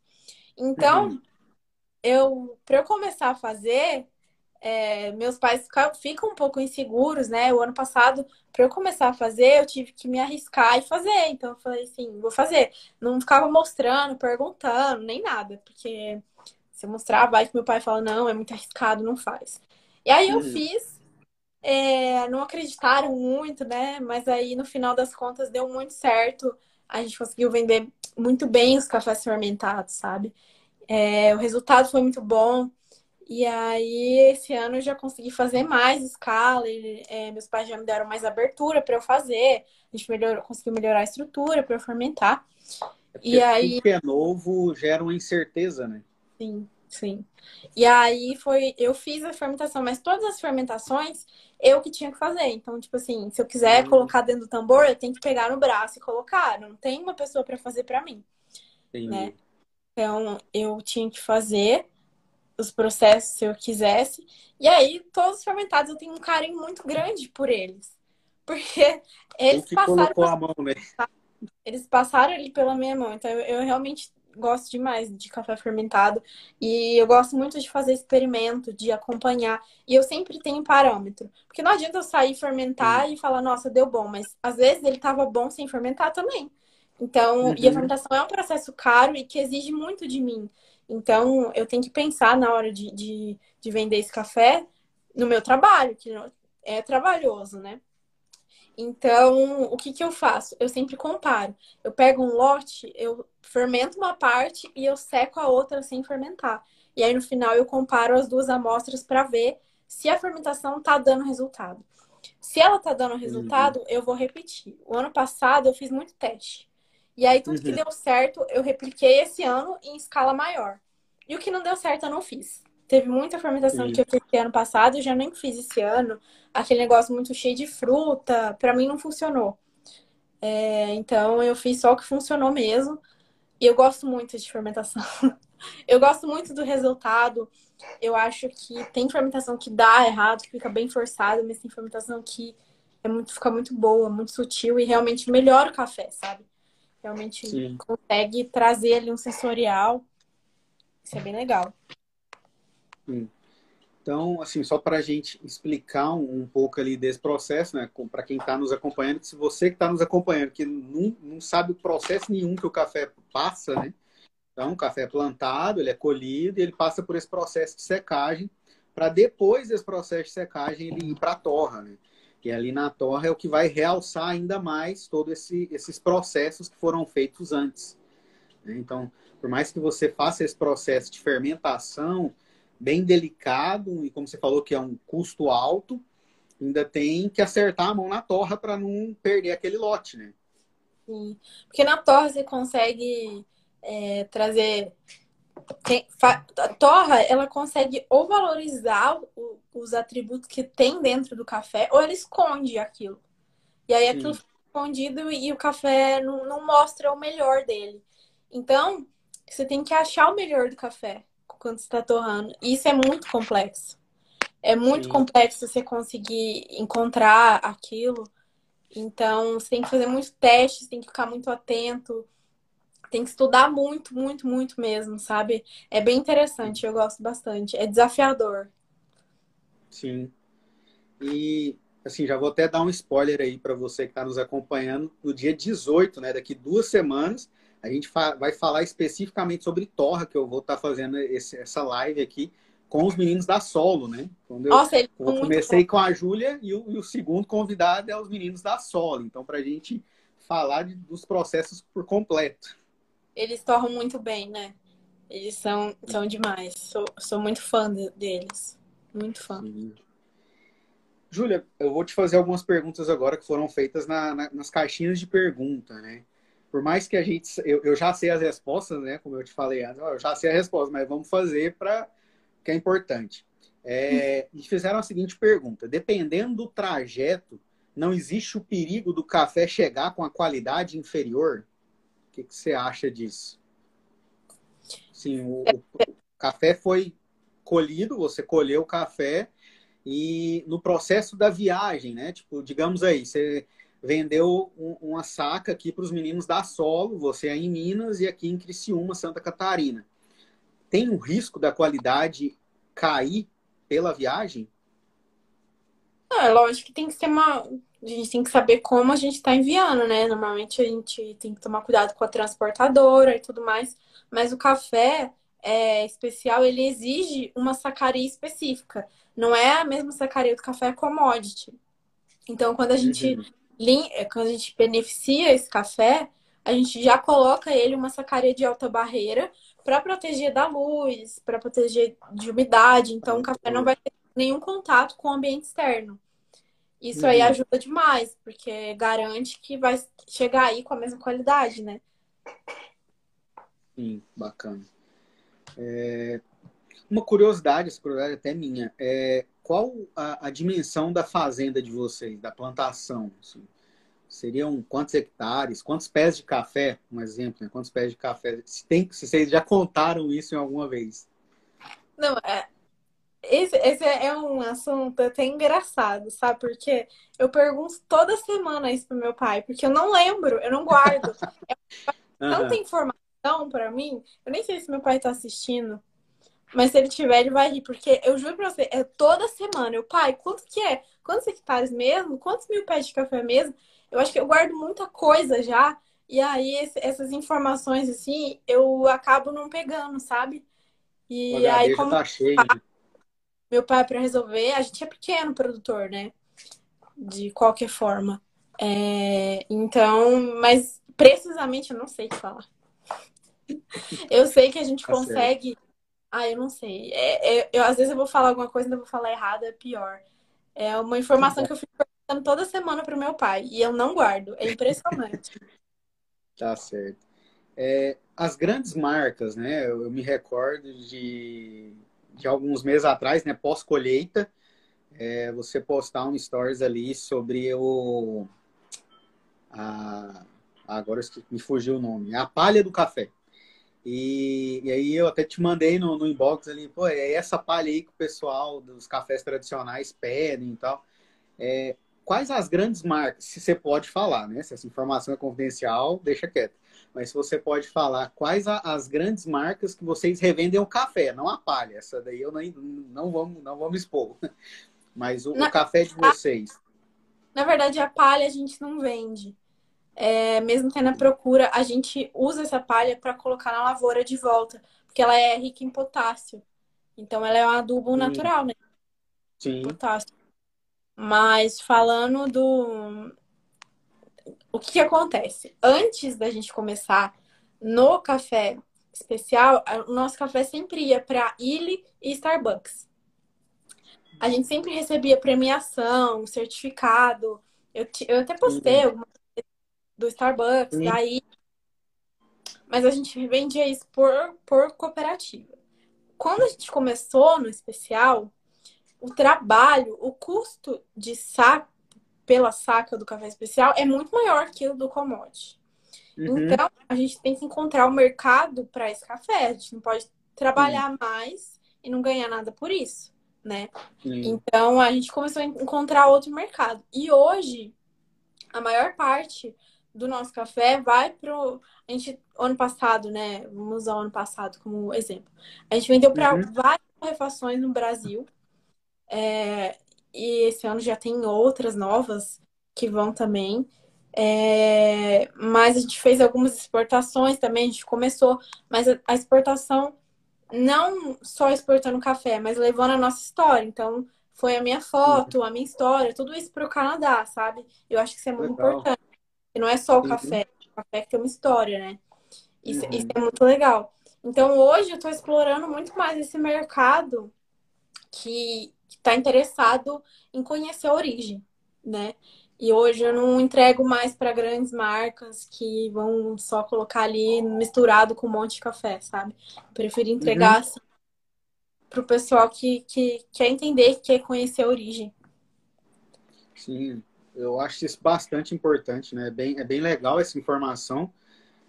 Então, uhum. eu para eu começar a fazer, é, meus pais ficam, ficam um pouco inseguros, né? O ano passado, para eu começar a fazer, eu tive que me arriscar e fazer. Então, eu falei assim: vou fazer. Não ficava mostrando, perguntando, nem nada, porque se eu mostrar, vai que meu pai fala: não, é muito arriscado, não faz. E aí eu uhum. fiz. É, não acreditaram muito, né? Mas aí no final das contas deu muito certo. A gente conseguiu vender muito bem os cafés fermentados, sabe? É, o resultado foi muito bom. E aí, esse ano eu já consegui fazer mais escala, e, é, meus pais já me deram mais abertura para eu fazer, a gente melhorou, conseguiu melhorar a estrutura para eu fermentar. É e aí... Que é novo gera uma incerteza, né? Sim, sim. E aí foi, eu fiz a fermentação, mas todas as fermentações eu que tinha que fazer. Então, tipo assim, se eu quiser hum. colocar dentro do tambor, eu tenho que pegar no braço e colocar. Não tem uma pessoa para fazer para mim. Entendi. Né? Então, eu tinha que fazer os processos se eu quisesse. E aí, todos os fermentados, eu tenho um carinho muito grande por eles. Porque eles passaram. a mão, né? Eles passaram ali pela minha mão. Então, eu, eu realmente gosto demais de café fermentado. E eu gosto muito de fazer experimento, de acompanhar. E eu sempre tenho parâmetro. Porque não adianta eu sair fermentar e falar, nossa, deu bom. Mas às vezes ele tava bom sem fermentar também. Então, uhum. e a uhum. fermentação é um processo caro e que exige muito de mim. Então, eu tenho que pensar na hora de, de, de vender esse café no meu trabalho, que é trabalhoso, né? Então, o que, que eu faço? Eu sempre comparo. Eu pego um lote, eu fermento uma parte e eu seco a outra sem fermentar. E aí, no final, eu comparo as duas amostras para ver se a fermentação está dando resultado. Se ela está dando resultado, uhum. eu vou repetir. O ano passado, eu fiz muito teste. E aí, tudo uhum. que deu certo, eu repliquei esse ano em escala maior. E o que não deu certo, eu não fiz. Teve muita fermentação Sim. que eu fiz ano passado, eu já nem fiz esse ano. Aquele negócio muito cheio de fruta, para mim não funcionou. É, então, eu fiz só o que funcionou mesmo. E eu gosto muito de fermentação. eu gosto muito do resultado. Eu acho que tem fermentação que dá errado, que fica bem forçada, mas tem fermentação que é muito, fica muito boa, muito sutil e realmente melhora o café, sabe? Realmente Sim. consegue trazer ali um sensorial. Isso é bem legal. Sim. Então, assim, só para a gente explicar um, um, pouco ali desse processo, né? Para quem está nos acompanhando, se você que está nos acompanhando, que não, não sabe o processo nenhum que o café passa, né? Então, o café é plantado, ele é colhido e ele passa por esse processo de secagem, para depois desse processo de secagem ele ir para a torra, né? Que ali na torre é o que vai realçar ainda mais todos esse, esses processos que foram feitos antes. Né? Então, por mais que você faça esse processo de fermentação bem delicado, e como você falou que é um custo alto, ainda tem que acertar a mão na torra para não perder aquele lote, né? Sim, porque na torre você consegue é, trazer tem, a torra, ela consegue ou valorizar o, os atributos que tem dentro do café, ou ela esconde aquilo. E aí aquilo fica escondido e o café não, não mostra o melhor dele. Então, você tem que achar o melhor do café quando você está torrando. E isso é muito complexo. É muito Sim. complexo você conseguir encontrar aquilo. Então, você tem que fazer muitos testes, tem que ficar muito atento, tem que estudar muito, muito, muito mesmo, sabe? É bem interessante, eu gosto bastante. É desafiador. Sim. E, assim, já vou até dar um spoiler aí para você que está nos acompanhando. No dia 18, né, daqui duas semanas, a gente vai falar especificamente sobre Torra, que eu vou estar tá fazendo esse, essa live aqui com os meninos da Solo, né? Quando eu, Nossa, eu comecei com a Júlia e, e o, segundo convidado é os meninos da Solo. Então, para a gente falar de, dos processos por completo. Eles torram muito bem, né? Eles são, são demais. Sou, sou muito fã de, deles. Muito fã. Sim. Júlia, eu vou te fazer algumas perguntas agora que foram feitas na, na, nas caixinhas de pergunta, né? Por mais que a gente. Eu, eu já sei as respostas, né? Como eu te falei antes, eu já sei a resposta, mas vamos fazer para. que é importante. É, e fizeram a seguinte pergunta: dependendo do trajeto, não existe o perigo do café chegar com a qualidade inferior? O que, que você acha disso? Sim, o, o café foi colhido, você colheu o café e no processo da viagem, né? Tipo, digamos aí, você vendeu um, uma saca aqui para os meninos da Solo, você é em Minas e aqui em Criciúma, Santa Catarina. Tem o risco da qualidade cair pela viagem? é lógico que tem que ser uma. A gente tem que saber como a gente está enviando, né? Normalmente a gente tem que tomar cuidado com a transportadora e tudo mais. Mas o café é, especial, ele exige uma sacaria específica. Não é a mesma sacaria do café commodity. Então, quando a gente uhum. É, quando a gente beneficia esse café, a gente já coloca ele uma sacaria de alta barreira para proteger da luz, para proteger de umidade. Então, o café não vai ter nenhum contato com o ambiente externo. Isso aí uhum. ajuda demais, porque garante que vai chegar aí com a mesma qualidade, né? Sim, bacana. É... Uma curiosidade, essa curiosidade até minha, é qual a, a, dimensão da fazenda de vocês, da plantação? Assim? Seriam quantos hectares, quantos pés de café, um exemplo, né? quantos pés de café? Se, tem, se vocês já contaram isso em alguma vez? Não, é, esse, esse é um assunto até engraçado, sabe? Porque eu pergunto toda semana isso pro meu pai, porque eu não lembro, eu não guardo. É tanta informação para mim, eu nem sei se meu pai tá assistindo. Mas se ele tiver, ele vai rir, porque eu juro pra você, é toda semana. Eu, pai, quanto que é? Quantos hectares mesmo? Quantos mil pés de café mesmo? Eu acho que eu guardo muita coisa já. E aí, esse, essas informações, assim, eu acabo não pegando, sabe? E aí, como. Tá cheio de... Meu pai, para resolver, a gente é pequeno produtor, né? De qualquer forma. É... Então, mas precisamente eu não sei o que falar. Eu sei que a gente tá consegue. Ah, eu não sei. É, é, eu, às vezes eu vou falar alguma coisa e ainda vou falar errado, é pior. É uma informação que eu fico perguntando toda semana pro meu pai e eu não guardo. É impressionante. tá certo. É, as grandes marcas, né? Eu, eu, me recordo de, de alguns meses atrás, né? Pós-colheita, é, você postar um stories ali sobre o. A, agora me fugiu o nome. A palha do café. E, e, aí eu até te mandei no, no, inbox ali, pô, é essa palha aí que o pessoal dos cafés tradicionais pedem e tal. É, quais as grandes marcas, se você pode falar, né? Se essa informação é confidencial, deixa quieto. Mas se você pode falar, quais a, as grandes marcas que vocês revendem o café, não a palha. Essa daí eu nem, não, vamos, não vamos expor. Mas o, na, o café de vocês. Na verdade, a palha a gente não vende é, mesmo tendo a procura, a gente usa essa palha para colocar na lavoura de volta, porque ela é rica em potássio. Então ela é um adubo Sim. natural, né? Sim. Potássio. Mas falando do o que, que acontece? Antes da gente começar no café especial, o nosso café sempre ia para Illy e Starbucks. A gente sempre recebia premiação, certificado. Eu, eu até postei algumas do Starbucks, Sim. daí. mas a gente vendia isso por, por cooperativa. Quando a gente começou no especial, o trabalho, o custo de saco pela saca do café especial é muito maior que o do commodity. Uhum. Então, a gente tem que encontrar o mercado para esse café. A gente não pode trabalhar uhum. mais e não ganhar nada por isso, né? Uhum. Então, a gente começou a encontrar outro mercado. E hoje, a maior parte do nosso café vai pro. A gente, ano passado, né? Vamos usar o ano passado como exemplo. A gente vendeu para uhum. várias refações no Brasil. É, e esse ano já tem outras novas que vão também. É, mas a gente fez algumas exportações também, a gente começou, mas a exportação não só exportando café, mas levando a nossa história. Então, foi a minha foto, a minha história, tudo isso para o Canadá, sabe? Eu acho que isso é muito legal. importante. E não é só o café, o café que tem uma história, né? Isso, uhum. isso é muito legal. Então, hoje eu estou explorando muito mais esse mercado que, está interessado em conhecer a origem, né? E hoje eu não entrego mais para grandes marcas que vão só colocar ali misturado com um monte de café, sabe? Eu prefiro entregar uhum. assim, para o pessoal que, que quer entender, que quer conhecer a origem. Sim, eu acho isso bastante importante, né? É bem, é bem legal essa informação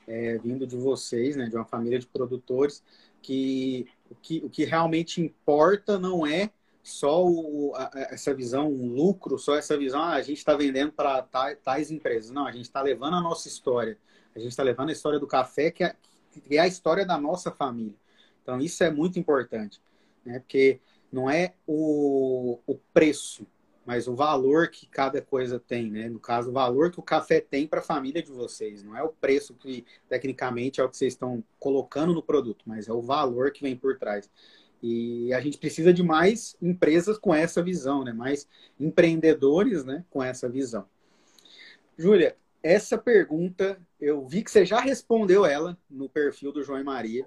é, vindo de vocês, né? De uma família de produtores, que o que, o que realmente importa não é só o, a, essa visão, um lucro, só essa visão, ah, a gente está vendendo para tais empresas. Não, a gente está levando a nossa história. A gente está levando a história do café, que é, que é a história da nossa família. Então, isso é muito importante, né? Porque não é o, o preço, mas o valor que cada coisa tem, né? No caso, o valor que o café tem para a família de vocês. Não é o preço que, tecnicamente, é o que vocês estão colocando no produto, mas é o valor que vem por trás. E a gente precisa de mais empresas com essa visão, né? Mais empreendedores, né? Com essa visão. Júlia, essa pergunta eu vi que você já respondeu ela no perfil do João e Maria,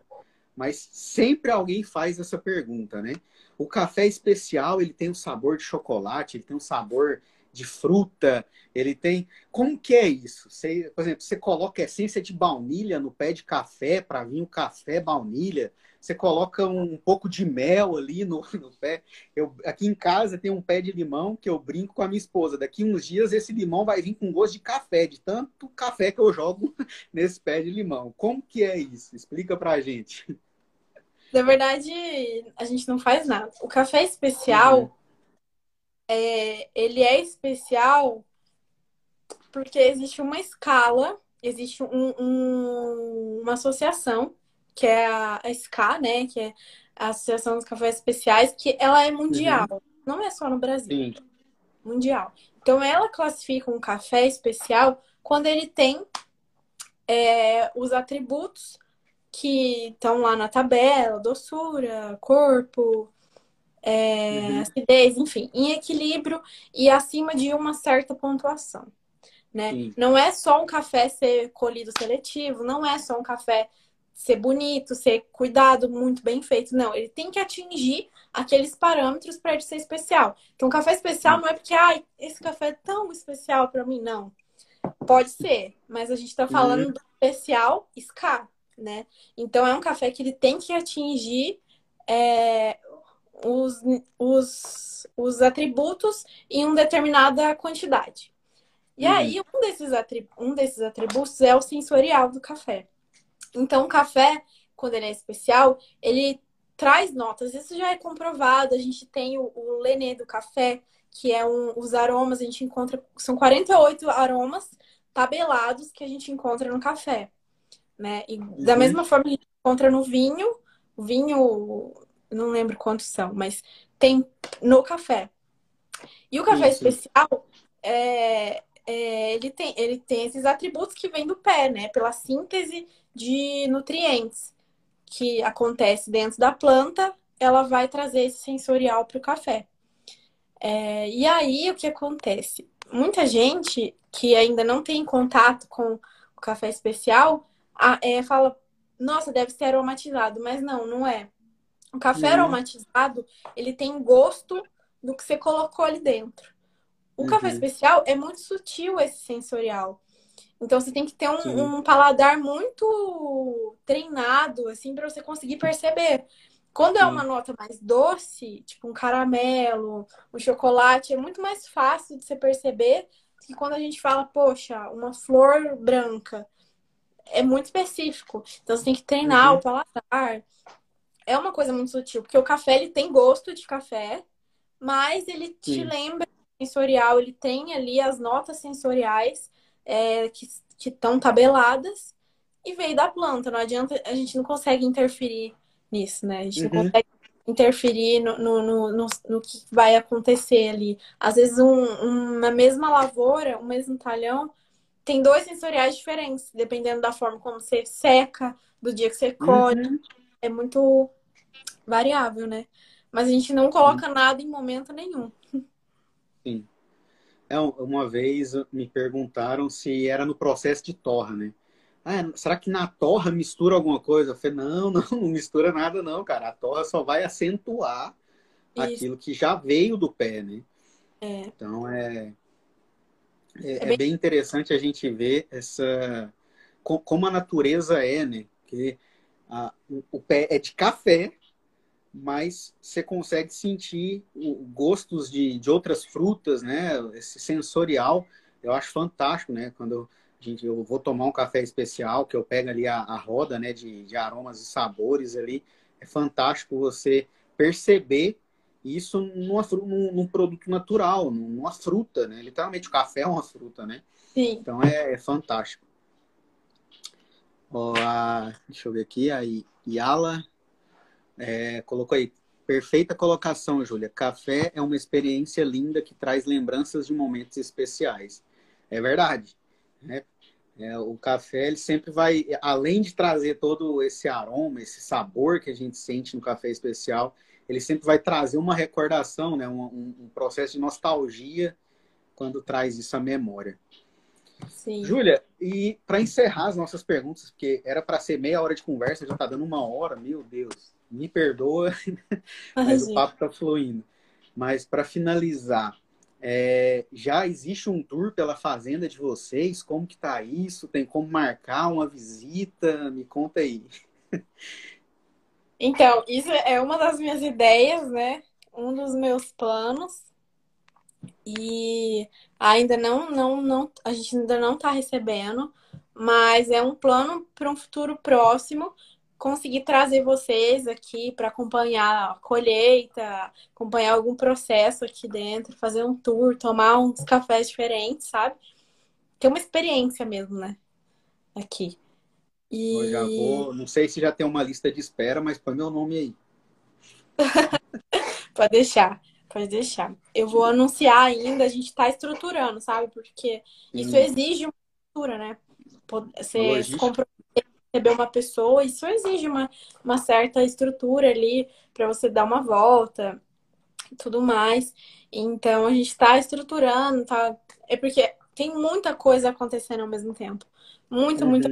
mas sempre alguém faz essa pergunta, né? O café especial ele tem um sabor de chocolate, ele tem um sabor de fruta, ele tem. Como que é isso? Você, por exemplo, você coloca essência de baunilha no pé de café para vir o café baunilha. Você coloca um, pouco de mel ali no, no pé. Eu, aqui em casa tem um pé de limão que eu brinco com a minha esposa. Daqui uns dias esse limão vai vir com gosto de café, de tanto café que eu jogo nesse pé de limão. Como que é isso? Explica pra gente. Na verdade, a gente não faz nada. O café especial, uhum. é, ele é especial porque existe uma escala, existe um, um, uma associação, que é a, a SCA, né? Que é a Associação dos Cafés Especiais, que ela é mundial. Uhum. Não é só no Brasil. Sim. Mundial. Então, ela classifica um café especial quando ele tem é, os atributos que estão lá na tabela, doçura, corpo, é, uhum. acidez, enfim, em equilíbrio e acima de uma certa pontuação né? Sim. Não é só um café ser colhido seletivo, não é só um café ser bonito, ser cuidado, muito bem feito. Não, ele tem que atingir aqueles parâmetros para ele ser especial. Então, café especial não é porque, ai, esse café é tão especial para mim, não. Pode ser, mas a gente está falando uhum. do especial SCA, né? Então, é um café que ele tem que atingir é, os, os, os atributos em uma determinada quantidade. E hum. aí, um desses, um desses atributos é o sensorial do café. Então, o café, quando ele é especial, ele traz notas. Isso já é comprovado. A gente tem o, o Lenê do café, que é um, os aromas, a gente encontra. São 48 aromas tabelados que a gente encontra no café. Né? E uhum. da mesma forma a gente encontra no vinho, o vinho, não lembro quantos são, mas tem no café. E o café Isso. especial é, é, ele, tem, ele tem esses atributos que vêm do pé, né? Pela síntese de nutrientes que acontece dentro da planta, ela vai trazer esse sensorial para o café. É, e aí, o que acontece? Muita gente que ainda não tem contato com o café especial a, é, fala, nossa, deve ser aromatizado, mas não, não é. O café uhum. aromatizado, ele tem gosto do que você colocou ali dentro. O uhum. café especial é muito sutil esse sensorial. Então você tem que ter um, um paladar muito treinado, assim, para você conseguir perceber. Quando é uma nota mais doce, tipo um caramelo, um chocolate, é muito mais fácil de você perceber que quando a gente fala, poxa, uma flor branca, é muito específico. Então você tem que treinar uhum. o paladar. É uma coisa muito sutil, porque o café ele tem gosto de café, mas ele te Sim. lembra sensorial, ele tem ali as notas sensoriais é, que estão tabeladas e veio da planta. Não adianta, a gente não consegue interferir nisso, né? A gente uhum. não consegue interferir no, no, no, no, no que vai acontecer ali. Às vezes, um, uma mesma lavoura, um mesmo talhão, tem dois sensoriais diferentes, dependendo da forma como você seca, do dia que você colhe. Uhum. É muito variável, né? Mas a gente não coloca Sim. nada em momento nenhum. Sim. É, uma vez me perguntaram se era no processo de torra, né? Ah, será que na torra mistura alguma coisa? Eu falei, não, não, não mistura nada não, cara. A torra só vai acentuar Isso. aquilo que já veio do pé, né? É. Então é, é, é, é bem... bem... interessante a gente ver essa como a natureza é, né? Que a, o pé é de café, mas você consegue sentir gostos de, de outras frutas, né? Esse sensorial, eu acho fantástico, né? Quando gente, eu vou tomar um café especial, que eu pego ali a, a roda, né? De, de aromas e sabores ali, é fantástico você perceber isso numa, num, num, produto natural, numa fruta, né? Literalmente, o café é uma fruta, né? Sim. Então é, é fantástico. Ó, a, deixa eu ver aqui, a Yala é, colocou aí. Perfeita colocação, Júlia. Café é uma experiência linda que traz lembranças de momentos especiais. É verdade. Né? É, o café, ele sempre vai, além de trazer todo esse aroma, esse sabor que a gente sente no café especial, ele sempre vai trazer uma recordação, né? um, um processo de nostalgia quando traz isso à memória. Sim. Júlia, e para encerrar as nossas perguntas, porque era para ser meia hora de conversa, já está dando uma hora, meu Deus me perdoa, mas o papo está fluindo. Mas para finalizar, é, já existe um tour pela fazenda de vocês? Como que tá isso? Tem como marcar uma visita? Me conta aí. Então, isso é uma das minhas ideias, né? Um dos meus planos. E ainda não, não, não, a gente ainda não está recebendo, mas é um plano para um futuro próximo conseguir trazer vocês aqui para acompanhar a colheita, acompanhar algum processo aqui dentro, fazer um tour, tomar uns cafés diferentes, sabe? Ter uma experiência mesmo, né? Aqui. E... Eu já vou, não sei se já tem uma lista de espera, mas põe meu nome aí. pode deixar, pode deixar. Eu vou anunciar ainda, a gente está estruturando, sabe? Porque isso hum. exige uma estrutura, né? Você se receber uma pessoa, isso exige uma, uma certa estrutura ali para você dar uma volta e tudo mais. Então a gente está estruturando, tá? É porque tem muita coisa acontecendo ao mesmo tempo. Muita, uhum. muita.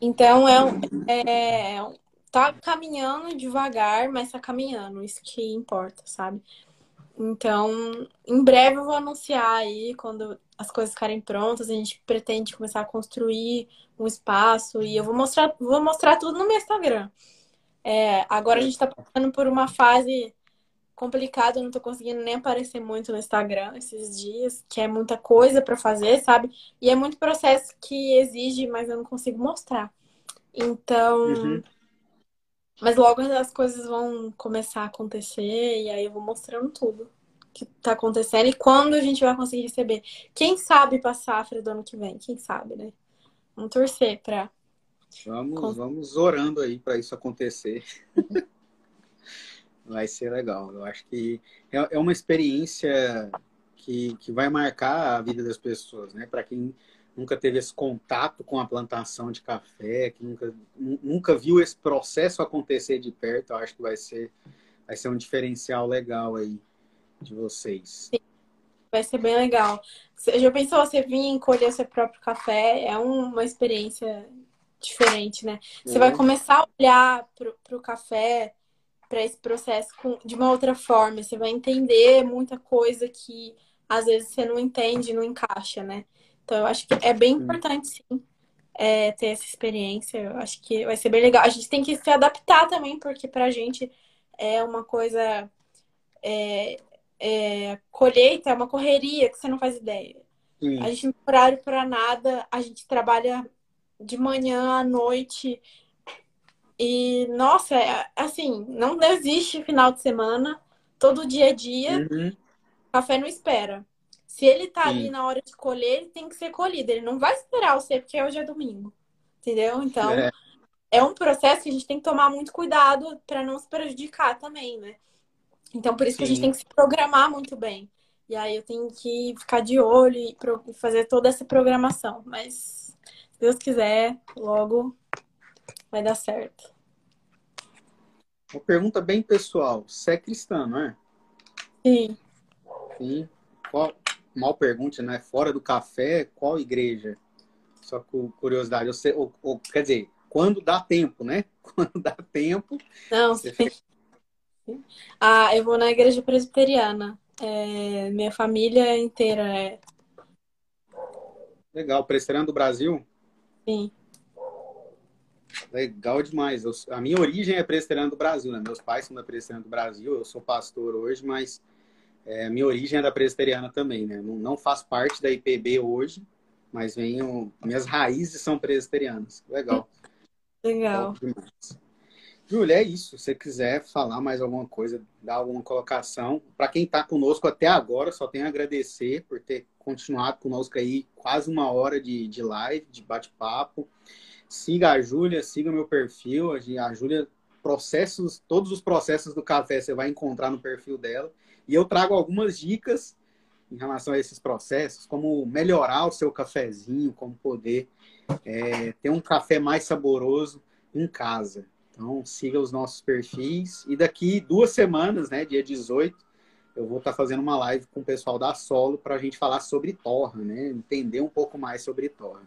Então é, é tá caminhando devagar, mas tá caminhando, isso que importa, sabe? Então, em breve eu vou anunciar aí quando as coisas ficarem prontas, a gente pretende começar a construir um espaço e eu vou mostrar, vou mostrar tudo no meu Instagram. É, agora a gente está passando por uma fase complicada, eu não estou conseguindo nem aparecer muito no Instagram esses dias, que é muita coisa para fazer, sabe? E é muito processo que exige, mas eu não consigo mostrar. Então, uhum. mas logo as coisas vão começar a acontecer e aí eu vou mostrando tudo que está acontecendo e quando a gente vai conseguir receber. Quem sabe para a safra do ano que vem? Quem sabe, né? Vamos torcer para. Vamos, vamos orando aí para isso acontecer. vai ser legal. Eu acho que é, é uma experiência que, que vai marcar a vida das pessoas, né? Para quem nunca teve esse contato com a plantação de café, que nunca, nunca viu esse processo acontecer de perto, eu acho que vai ser, vai ser um diferencial legal aí de vocês. Sim, vai ser bem legal. Você já pensou você vir colher seu próprio café? É uma experiência diferente, né? Você vai uhum. começar a olhar para o café, para esse processo com, de uma outra forma. Você vai entender muita coisa que às vezes você não entende, não encaixa, né? Então, eu acho que é bem importante, sim, é, ter essa experiência. Eu acho que vai ser bem legal. A gente tem que se adaptar também, porque pra gente é uma coisa. É, é, colheita é uma correria que você não faz ideia. Sim. A gente não tem horário para nada, a gente trabalha de manhã à noite. E, nossa, é, assim, não existe final de semana, todo dia a dia, uhum. café não espera. Se ele tá Sim. ali na hora de colher, ele tem que ser colhido. Ele não vai esperar você, porque hoje é domingo. Entendeu? Então, é, é um processo que a gente tem que tomar muito cuidado para não se prejudicar também, né? Então, por isso Sim. que a gente tem que se programar muito bem. E aí eu tenho que ficar de olho e fazer toda essa programação. Mas, se Deus quiser, logo vai dar certo. Uma pergunta bem pessoal. Você é cristã, não é? Sim. Sim. Qual, mal pergunte, né? Fora do café, qual igreja? Só com curiosidade. Ou, ou, quer dizer, quando dá tempo, né? Quando dá tempo. Não, sim. Ah, eu vou na igreja presbiteriana. É, minha família inteira é. Legal. Presbiteriano do Brasil? Sim. Legal demais. Eu, a minha origem é presbiteriano do Brasil, né? Meus pais são da presbiteriana do Brasil. Eu sou pastor hoje, mas é, a minha origem é da presbiteriana também, né? Não, não faço parte da IPB hoje, mas venho. Minhas raízes são presbiterianas. Legal. Legal. Júlia, é isso. Se você quiser falar mais alguma coisa, dar alguma colocação. Para quem está conosco até agora, só tenho a agradecer por ter continuado conosco aí quase uma hora de, de live, de bate-papo. Siga a Júlia, siga meu perfil. A Júlia, processos, todos os processos do café você vai encontrar no perfil dela. E eu trago algumas dicas em relação a esses processos, como melhorar o seu cafezinho, como poder é, ter um café mais saboroso em casa. Então, siga os nossos perfis. E daqui duas semanas, né, dia 18, eu vou estar fazendo uma live com o pessoal da Solo para a gente falar sobre torra, né? Entender um pouco mais sobre torra.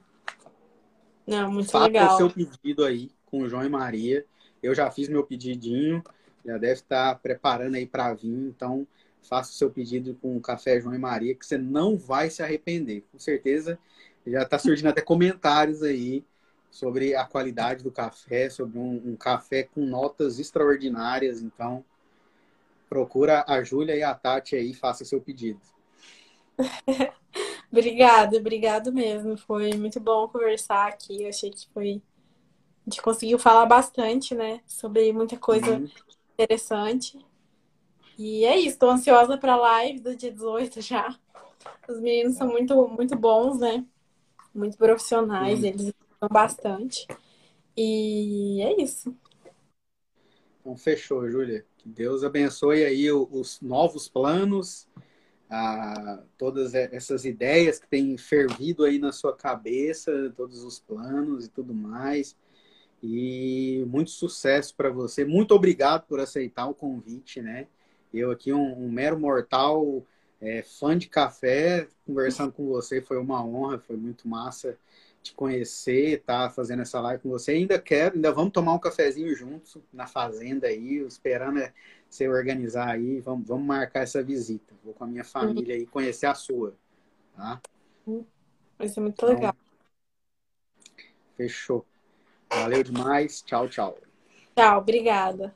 Não, muito Faça legal. o seu pedido aí com o João e Maria. Eu já fiz meu pedidinho, já deve estar preparando aí para vir. Então, faça o seu pedido com o Café João e Maria, que você não vai se arrepender. Com certeza já está surgindo até comentários aí sobre a qualidade do café, sobre um, um café com notas extraordinárias. Então, procura a Júlia e a Tati aí, faça seu pedido. obrigada, obrigado mesmo. Foi muito bom conversar aqui. Eu achei que foi. A gente conseguiu falar bastante, né? Sobre muita coisa uhum. interessante. E é isso, estou ansiosa para a live do dia 18 já. Os meninos são muito, muito bons, né? Muito profissionais, uhum. eles bastante. E é isso. Então, fechou, Júlia. Que Deus abençoe aí os novos planos, a, todas essas ideias que têm fervido aí na sua cabeça, todos os planos e tudo mais. E muito sucesso para você. Muito obrigado por aceitar o convite, né? Eu aqui, um, um mero mortal, é, fã de café, conversando com você foi uma honra, foi muito massa te conhecer, tá fazendo essa live com você. Ainda quero, ainda vamos tomar um cafezinho juntos na fazenda aí, esperando é, você organizar aí, vamos, vamos marcar essa visita. Vou com a minha família aí conhecer a sua, tá? Vai ser muito então, legal. Fechou. Valeu demais. Tchau, tchau. Tchau, obrigada.